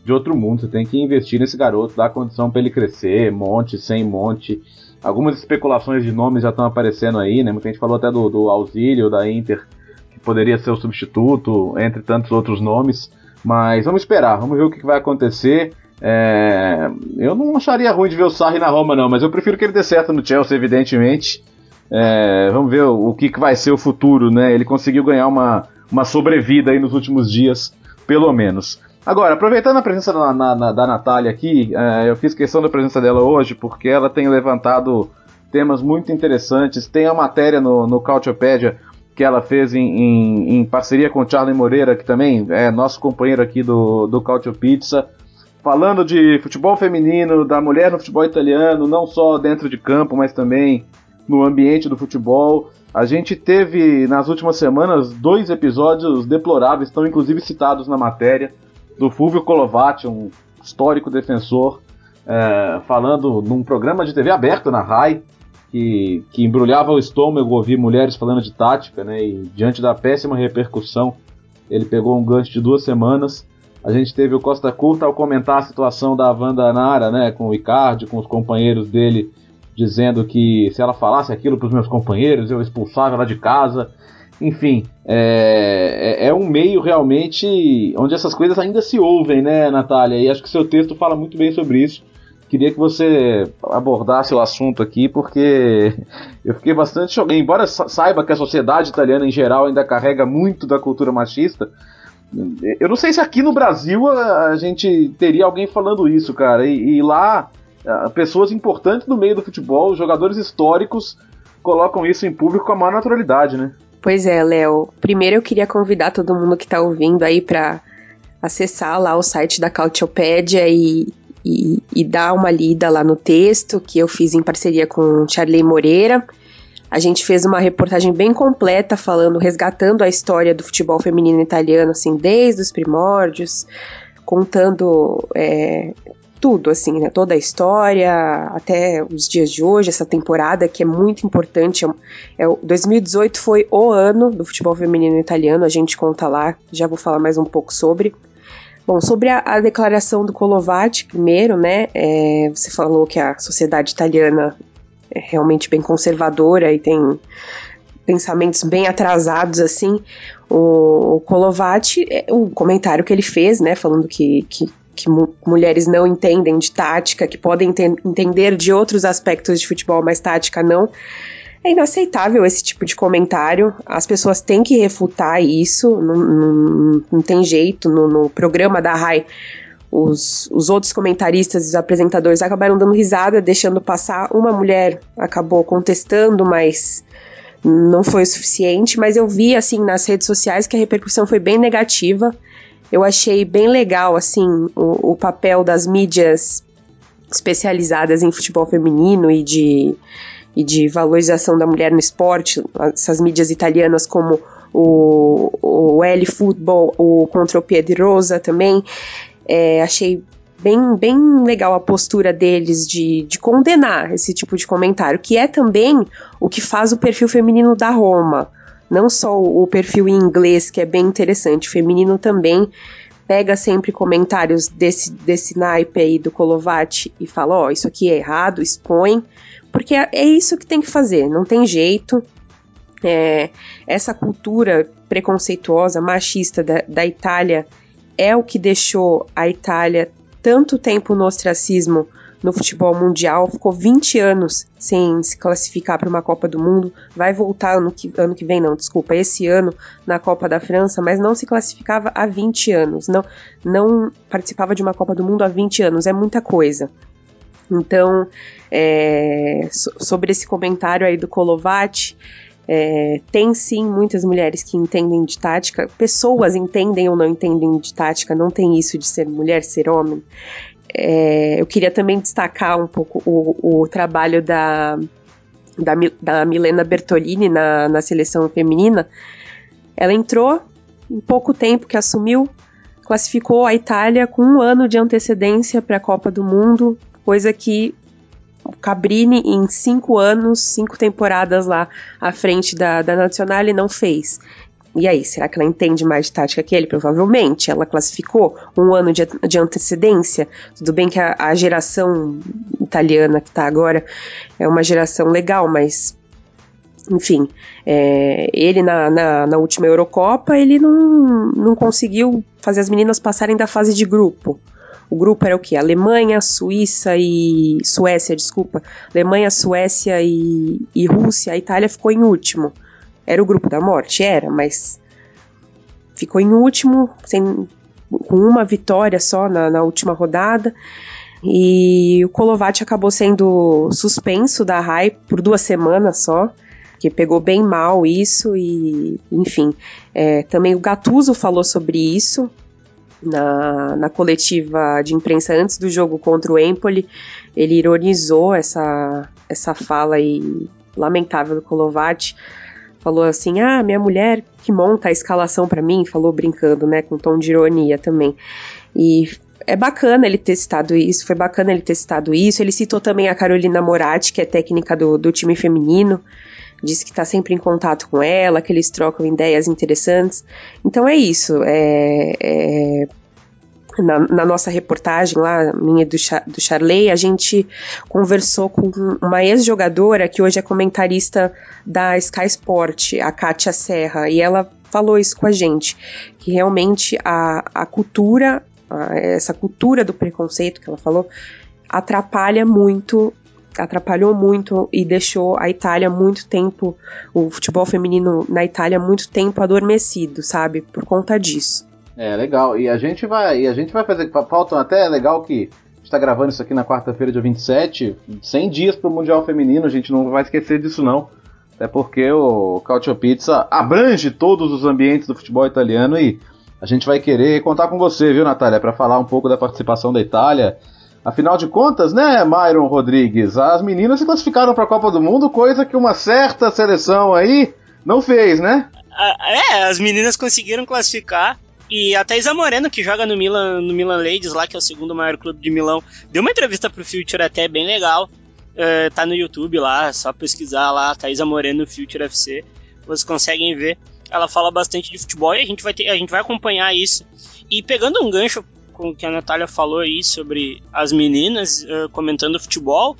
de outro mundo. Você tem que investir nesse garoto, dar condição para ele crescer, monte, sem monte. Algumas especulações de nomes já estão aparecendo aí, né? Muita gente falou até do, do auxílio da Inter que poderia ser o substituto, entre tantos outros nomes. Mas vamos esperar, vamos ver o que vai acontecer. É, eu não acharia ruim de ver o Sarri na Roma, não, mas eu prefiro que ele dê certo no Chelsea, evidentemente. É, vamos ver o, o que, que vai ser o futuro, né? Ele conseguiu ganhar uma, uma sobrevida aí nos últimos dias, pelo menos. Agora, aproveitando a presença da, na- na- da Natália aqui, é, eu fiz questão da presença dela hoje porque ela tem levantado temas muito interessantes. Tem a matéria no, no Cautiopédia que ela fez em, em- em parceria com o Charlie Moreira, que também é nosso companheiro aqui do, do Cautio Pizza, falando de futebol feminino, da mulher no futebol italiano, não só dentro de campo, mas também no ambiente do futebol. A gente teve nas últimas semanas dois episódios deploráveis, estão inclusive citados na matéria, do Fulvio Colovati, um histórico defensor, é, falando num programa de TV aberto na RAI, que, que embrulhava o estômago ouvir mulheres falando de tática, né? E diante da péssima repercussão, ele pegou um gancho de duas semanas. A gente teve o Costa Curta ao comentar a situação da Wanda Nara, né? Com o Icardi, com os companheiros dele, dizendo que se ela falasse aquilo para os meus companheiros, eu expulsava ela de casa. Enfim, é, é, é um meio realmente onde essas coisas ainda se ouvem, né, Natália? E acho que seu texto fala muito bem sobre isso. Queria que você abordasse o assunto aqui, porque *laughs* eu fiquei bastante chocado. Embora sa- saiba que a sociedade italiana em geral ainda carrega muito da cultura machista, eu não sei se aqui no Brasil a, a gente teria alguém falando isso, cara. E, e lá, ah, pessoas importantes no meio do futebol, jogadores históricos, colocam isso em público com a maior naturalidade, né? Pois é, Léo. Primeiro eu queria convidar todo mundo que tá ouvindo aí pra acessar lá o site da Cautiopédia e, e, e dar uma lida lá no texto que eu fiz em parceria com o Charlie Moreira. A gente fez uma reportagem bem completa falando, resgatando a história do futebol feminino italiano, assim, desde os primórdios, contando é, tudo, assim, né? Toda a história, até os dias de hoje, essa temporada que é muito importante. É, o 2018 foi o ano do futebol feminino italiano, a gente conta lá, já vou falar mais um pouco sobre. Bom, sobre a, a declaração do Colovati, primeiro, né? é, você falou que a sociedade italiana é realmente bem conservadora e tem pensamentos bem atrasados, assim. O, o Colovati, é, o comentário que ele fez, né? Falando que, que, que mu- mulheres não entendem de tática, que podem enten- entender de outros aspectos de futebol, mas tática não. É inaceitável esse tipo de comentário. As pessoas têm que refutar isso. Não, não, não tem jeito. No, no programa da RAI, os, os outros comentaristas os apresentadores acabaram dando risada, deixando passar. Uma mulher acabou contestando, mas não foi o suficiente. Mas eu vi, assim, nas redes sociais que a repercussão foi bem negativa. Eu achei bem legal, assim, o, o papel das mídias especializadas em futebol feminino e de, e de valorização da mulher no esporte, essas mídias italianas como o, o L Football, o Contropié di Rosa também. É, achei bem, bem legal a postura deles de, de condenar esse tipo de comentário, que é também o que faz o perfil feminino da Roma. Não só o perfil em inglês, que é bem interessante, feminino também pega sempre comentários desse, desse naipe aí do Colovati e fala: Ó, oh, isso aqui é errado, expõe, porque é, é isso que tem que fazer, não tem jeito. É, essa cultura preconceituosa, machista da, da Itália é o que deixou a Itália tanto tempo no ostracismo no futebol mundial, ficou 20 anos sem se classificar para uma Copa do Mundo, vai voltar ano que, ano que vem, não, desculpa, esse ano na Copa da França, mas não se classificava há 20 anos, não, não participava de uma Copa do Mundo há 20 anos, é muita coisa. Então, é, sobre esse comentário aí do Kolovati, é, tem sim muitas mulheres que entendem de tática, pessoas entendem ou não entendem de tática, não tem isso de ser mulher, ser homem. É, eu queria também destacar um pouco o, o trabalho da, da, da, Milena Bertolini na, na seleção feminina. Ela entrou em pouco tempo que assumiu, classificou a Itália com um ano de antecedência para a Copa do Mundo, coisa que Cabrini, em cinco anos, cinco temporadas lá à frente da, da Nacional, não fez. E aí, será que ela entende mais de tática que ele? Provavelmente. Ela classificou um ano de, de antecedência. Tudo bem que a, a geração italiana que está agora é uma geração legal, mas enfim, é, ele na, na, na, última Eurocopa, ele não, não conseguiu fazer as meninas passarem da fase de grupo. O grupo era o quê? Alemanha, Suíça e. Suécia, desculpa. Alemanha, Suécia e, e Rússia. A Itália ficou em último. Era o grupo da morte? Era, mas. Ficou em último, sem, com uma vitória só na, na última rodada. E o Kolovati acabou sendo suspenso da RAI por duas semanas só que pegou bem mal isso e, enfim, é, também o Gattuso falou sobre isso na, na coletiva de imprensa antes do jogo contra o Empoli, ele ironizou essa, essa fala aí lamentável do Kolovati. Falou assim: "Ah, minha mulher que monta a escalação para mim", falou brincando, né, com tom de ironia também. E é bacana ele ter citado isso, foi bacana ele ter citado isso. Ele citou também a Carolina Moratti, que é técnica do, do time feminino, disse que está sempre em contato com ela, que eles trocam ideias interessantes. Então é isso. É, é na, na, nossa reportagem lá, minha do, do Charley, a gente conversou com uma ex-jogadora que hoje é comentarista da Sky Sport, a Kátia Serra, e ela falou isso com a gente, que realmente a, a cultura, a, essa cultura do preconceito que ela falou, atrapalha muito atrapalhou muito e deixou a Itália muito tempo, o futebol feminino na Itália muito tempo adormecido, sabe? Por conta disso. É, legal. E a gente vai, e a gente vai fazer, faltam até, é legal que está gravando isso aqui na quarta-feira, dia 27, 100 dias para o Mundial Feminino, a gente não vai esquecer disso não. Até porque o Cautio Pizza abrange todos os ambientes do futebol italiano e a gente vai querer contar com você, viu, Natália, para falar um pouco da participação da Itália, Afinal de contas, né, Myron Rodrigues, as meninas se classificaram para a Copa do Mundo, coisa que uma certa seleção aí não fez, né? É, as meninas conseguiram classificar. E a Thaisa Moreno, que joga no Milan, no Milan Ladies, lá que é o segundo maior clube de Milão, deu uma entrevista pro Future até bem legal. Uh, tá no YouTube lá, só pesquisar lá, Thaisa Moreno Future FC. Vocês conseguem ver. Ela fala bastante de futebol e a gente vai, ter, a gente vai acompanhar isso. E pegando um gancho com o que a Natália falou aí sobre as meninas uh, comentando futebol,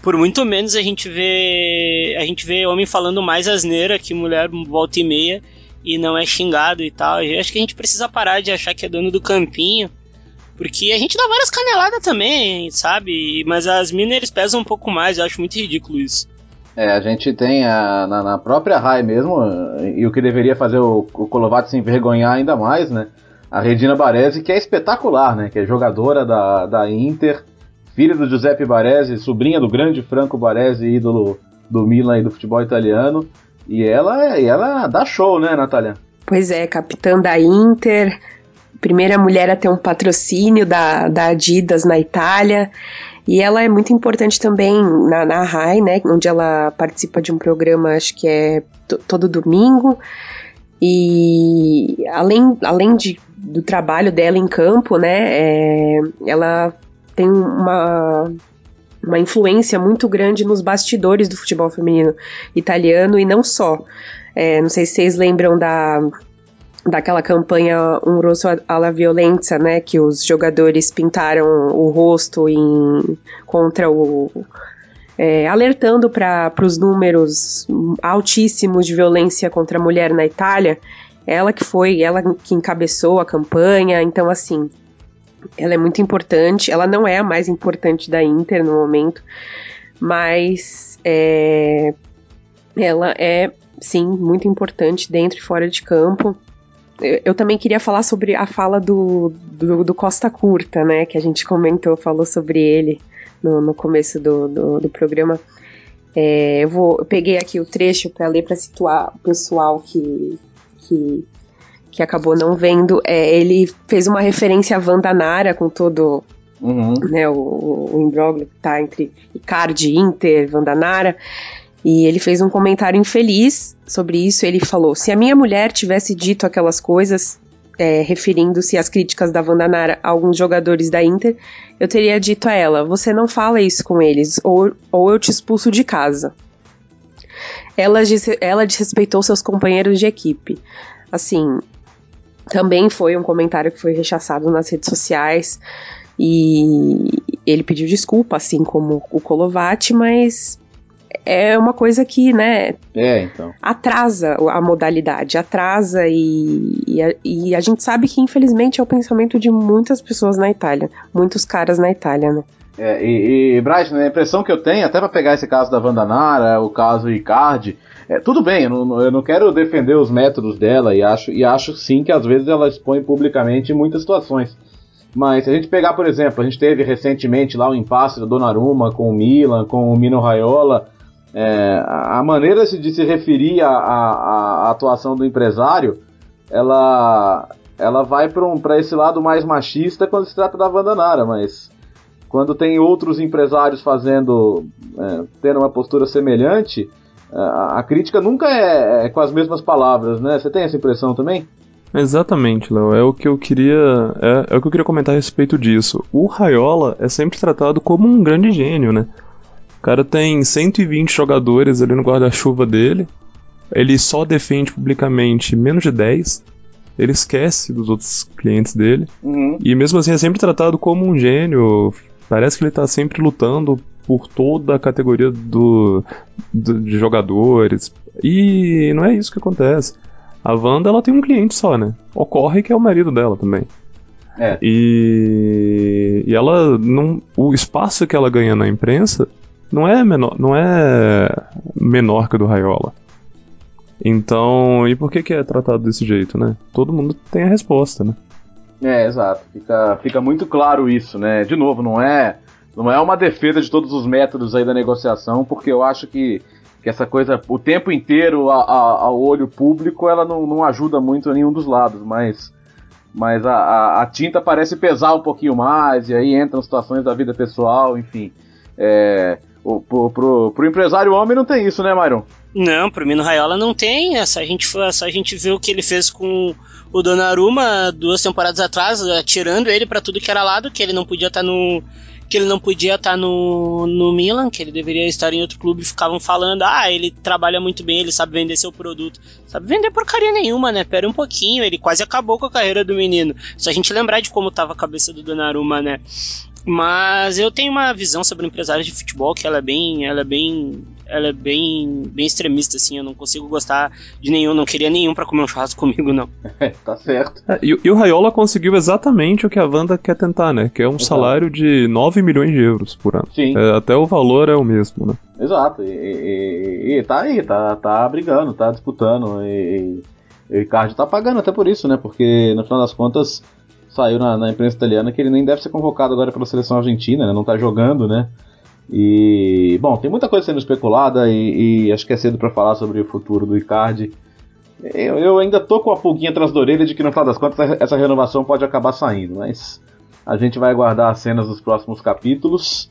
por muito menos a gente vê a gente vê homem falando mais asneira que mulher volta e meia e não é xingado e tal. Eu acho que a gente precisa parar de achar que é dono do campinho, porque a gente dá várias caneladas também, sabe? Mas as minas pesam um pouco mais, eu acho muito ridículo isso. É, a gente tem a, na, na própria RAI mesmo, e o que deveria fazer o, o Colovato se envergonhar ainda mais, né? A Regina Baresi, que é espetacular, né? Que é jogadora da, da Inter, filha do Giuseppe Baresi, sobrinha do grande Franco Baresi, ídolo do Milan e do futebol italiano. E ela, ela dá show, né, Natália? Pois é, capitã da Inter, primeira mulher a ter um patrocínio da, da Adidas na Itália. E ela é muito importante também na, na RAI, né? Onde ela participa de um programa, acho que é todo domingo. E além, além de, do trabalho dela em campo, né? É, ela tem uma, uma influência muito grande nos bastidores do futebol feminino italiano e não só. É, não sei se vocês lembram da daquela campanha Um Rosso alla Violenza, né, que os jogadores pintaram o rosto em, contra o é, alertando para os números altíssimos de violência contra a mulher na Itália. Ela que foi, ela que encabeçou a campanha, então assim, ela é muito importante. Ela não é a mais importante da Inter no momento, mas é, ela é sim muito importante dentro e fora de campo. Eu, também queria falar sobre a fala do, do, do, Costa Curta, né? Que a gente comentou, falou sobre ele no, no começo do, do, do programa. É, eu, vou, eu peguei aqui o trecho para ler para situar o pessoal que, que que acabou não vendo, é, ele fez uma referência a Wanda Nara com todo uhum. né, o, o imbróglio que tá entre Icardi, Inter, Wanda Nara. E ele fez um comentário infeliz sobre isso. Ele falou: se a minha mulher tivesse dito aquelas coisas, é, referindo-se às críticas da Wanda Nara a alguns jogadores da Inter, eu teria dito a ela: você não fala isso com eles, ou, ou eu te expulso de casa. Ela, ela desrespeitou seus companheiros de equipe. Assim, também foi um comentário que foi rechaçado nas redes sociais e ele pediu desculpa, assim como o Colovati, mas é uma coisa que, né, é, então. atrasa a modalidade, atrasa e, e, a, e, a, gente sabe que infelizmente é o pensamento de muitas pessoas na Itália, muitos caras na Itália, né. É, e, e Bryce, né, a impressão que eu tenho, até para pegar esse caso da Vandanara, o caso Icardi, é, tudo bem, eu não, eu não, quero defender os métodos dela e acho, e acho sim que às vezes ela expõe publicamente em muitas situações. Mas se a gente pegar, por exemplo, a gente teve recentemente lá o impasse do Donnarumma com o Milan, com o Mino Raiola, é, a maneira de se referir à, atuação do empresário, ela, ela vai para um, esse lado mais machista quando se trata da Vandanara, mas quando tem outros empresários fazendo, é, tendo uma postura semelhante, a, a crítica nunca é, é, com as mesmas palavras, né? Você tem essa impressão também? Exatamente, Léo. É o que eu queria. É, é, o que eu queria comentar a respeito disso. O Raiola é sempre tratado como um grande gênio, né? O cara tem 120 jogadores ali no guarda-chuva dele. Ele só defende publicamente menos de 10. Ele esquece dos outros clientes dele. Uhum. E mesmo assim é sempre tratado como um gênio. Parece que ele tá sempre lutando por toda a categoria do, do, de jogadores. E não é isso que acontece. A Wanda ela tem um cliente só, né? Ocorre que é o marido dela também. É. E, e ela não, o espaço que ela ganha na imprensa não é menor, não é menor que o do Raiola. Então, e por que que é tratado desse jeito, né? Todo mundo tem a resposta, né? É, exato. Fica, fica muito claro isso, né? De novo, não é não é uma defesa de todos os métodos aí da negociação, porque eu acho que, que essa coisa, o tempo inteiro ao olho público, ela não, não ajuda muito a nenhum dos lados, mas, mas a, a, a, tinta parece pesar um pouquinho mais, e aí entram situações da vida pessoal, enfim. É, pro, pro, pro empresário homem não tem isso, né, Myron? Não, pro Mino Raiola não tem. Essa a gente, essa a gente viu o que ele fez com o Donnarumma duas temporadas atrás, atirando ele para tudo que era lado, que ele não podia estar tá no que ele não podia estar no, no Milan, que ele deveria estar em outro clube, ficavam falando, ah, ele trabalha muito bem, ele sabe vender seu produto. Sabe vender porcaria nenhuma, né? Pera um pouquinho, ele quase acabou com a carreira do menino. Se a gente lembrar de como tava a cabeça do Donnarumma, né? Mas eu tenho uma visão sobre empresários de futebol que ela é bem, ela é bem, ela é bem, bem extremista assim. Eu não consigo gostar de nenhum, não queria nenhum para comer um churrasco *laughs* comigo não. É, tá certo. É, e, e, o Raiola conseguiu exatamente o que a Wanda quer tentar, né? Que é um Exato. salário de 9 milhões de euros por ano. Sim. É, até o valor é o mesmo, né? Exato. E, e, e tá aí, tá, tá brigando, tá disputando e, e o Ricardo tá pagando até por isso, né? Porque no final das contas saiu na, na, imprensa italiana que ele nem deve ser convocado agora pela seleção argentina, né? Não tá jogando, né? E, bom, tem muita coisa sendo especulada e, e acho que é cedo para falar sobre o futuro do Icardi. Eu, eu, ainda tô com a pulguinha atrás da orelha de que no final das contas essa renovação pode acabar saindo, mas a gente vai aguardar as cenas dos próximos capítulos.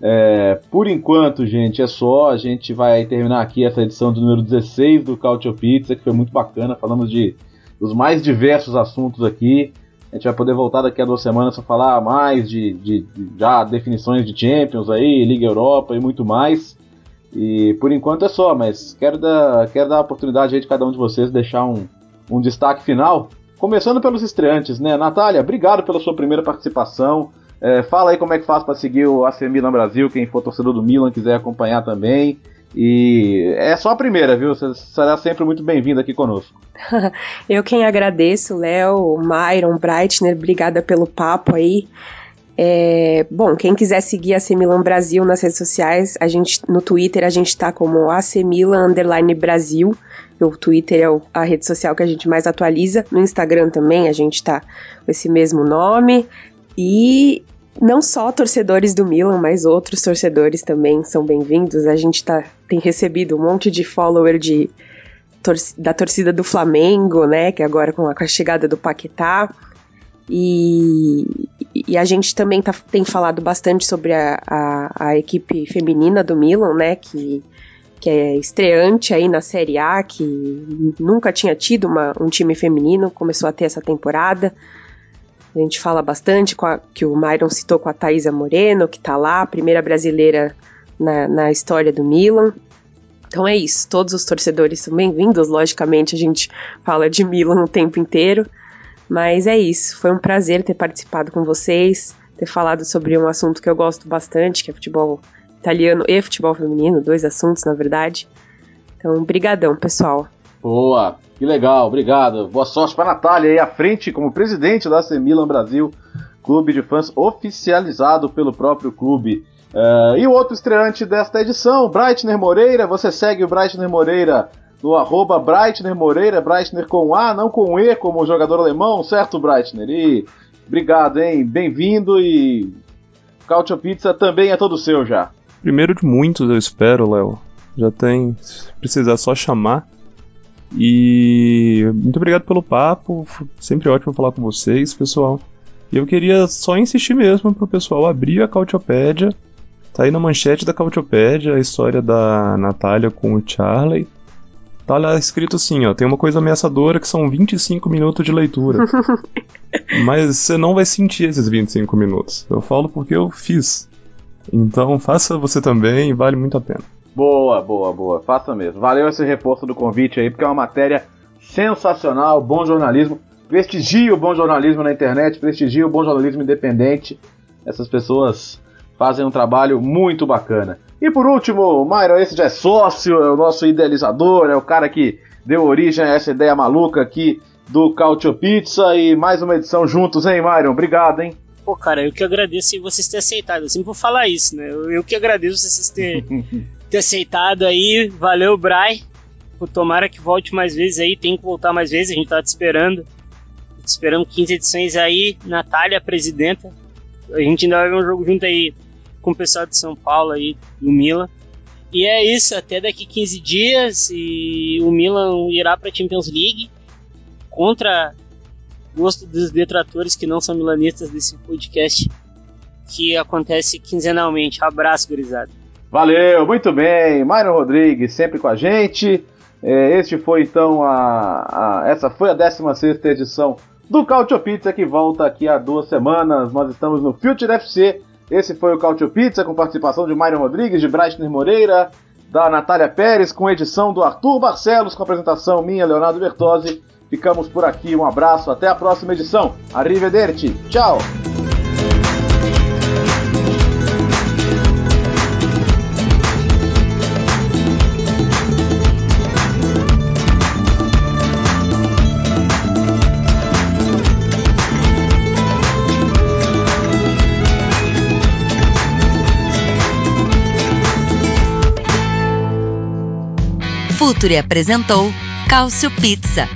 É, por enquanto, gente, é só. A gente vai terminar aqui essa edição do número 16 do Cautio Pizza, que foi muito bacana. Falamos de dos mais diversos assuntos aqui. Gente vai poder voltar daqui a duas semanas para falar mais de, de, de, já definições de Champions aí, Liga Europa e muito mais. E por enquanto é só, mas quero dar, quero dar a oportunidade aí de cada um de vocês deixar um, um destaque final. Começando pelos estreantes, né? Natália, obrigado pela sua primeira participação. É, fala aí como é que faz para seguir o AC Milan Brasil, quem for torcedor do Milan quiser acompanhar também. E é só a primeira, viu? Você será sempre muito bem-vindo aqui conosco. *laughs* Eu quem agradeço, Léo, Myron, Breitner, obrigada pelo papo aí. É, bom, quem quiser seguir a Milan Brasil nas redes sociais, a gente no Twitter a gente tá como AC Milan underline Brasil. O Twitter é a rede social que a gente mais atualiza. No Instagram também a gente tá com esse mesmo nome. E não só torcedores do Milan, mas outros torcedores também são bem-vindos. A gente tá, tem recebido um monte de follower de, tor da torcida do Flamengo, né? Que agora com a, com a chegada do Paquetá. E, e, a gente também tá, tem falado bastante sobre a, a, a, equipe feminina do Milan, né? Que, que é estreante aí na Série A, que nunca tinha tido uma, um time feminino, começou a ter essa temporada. A gente fala bastante a, que o Myron citou com a Thaisa Moreno, que tá lá, a primeira brasileira na, na história do Milan. Então é isso, todos os torcedores são bem-vindos, logicamente a gente fala de Milan o tempo inteiro, mas é isso, foi um prazer ter participado com vocês, ter falado sobre um assunto que eu gosto bastante, que é futebol italiano e futebol feminino, dois assuntos na verdade. Então, brigadão, pessoal. Boa, que legal, obrigado. Boa sorte para Natália aí à frente como presidente da AC Milan Brasil, clube de fãs oficializado pelo próprio clube. Uh, e o outro estreante desta edição, Breitner Moreira. Você segue o Breitner Moreira no arroba Breitner Moreira, Breitner com A, não com E, como jogador alemão, certo, Breitner? E obrigado, hein? Bem-vindo e Cautio Pizza também é todo seu já. Primeiro de muitos, eu espero, Léo. Já tem, se precisar só chamar. E muito obrigado pelo papo, sempre ótimo falar com vocês, pessoal. E eu queria só insistir mesmo pro pessoal abrir a Cautiopédia. Tá aí na manchete da Cautiopédia a história da Natália com o Charlie. Tá lá escrito assim, ó, tem uma coisa ameaçadora que são 25 minutos de leitura. *laughs* Mas você não vai sentir esses 25 minutos. Eu falo porque eu fiz. Então faça você também, vale muito a pena. Boa, boa, boa. Faça mesmo. Valeu esse reforço do convite aí, porque é uma matéria sensacional, bom jornalismo. Prestigie o bom jornalismo na internet, prestigie o bom jornalismo independente. Essas pessoas fazem um trabalho muito bacana. E por último, o Myron, esse já é sócio, é o nosso idealizador, é o cara que deu origem a essa ideia maluca aqui do Cautio Pizza e mais uma edição juntos, hein, Myron? Obrigado, hein? Pô, cara, eu que agradeço vocês terem aceitado. Eu sempre vou falar isso, né? Eu, eu que agradeço vocês terem *laughs* ter aceitado aí. Valeu, Bray. Tomara que volte mais vezes aí. Tem que voltar mais vezes. A gente tá te esperando. Te esperando 15 edições aí. Natália, presidenta. A gente ainda vai ver um jogo junto aí com o pessoal de São Paulo aí, do Milan. E é isso, até daqui 15 dias e o Milan irá para a Champions League contra gosto dos detratores que não são milanistas desse podcast que acontece quinzenalmente. Abraço, gurizada. Valeu, muito bem. Myron Rodrigues sempre com a gente. É, este foi então a, a, essa foi a 16 edição do Cautio Pizza que volta aqui a duas semanas. Nós estamos no Future FC. Esse foi o Cautio Pizza com participação de Myron Rodrigues, de Breitner Moreira, da Natália Pérez, com edição do Arthur Barcelos, com apresentação minha, Leonardo Bertozzi. Ficamos por aqui, um abraço, até a próxima edição. Arrivederci, tchau! Futuri apresentou Cálcio Pizza.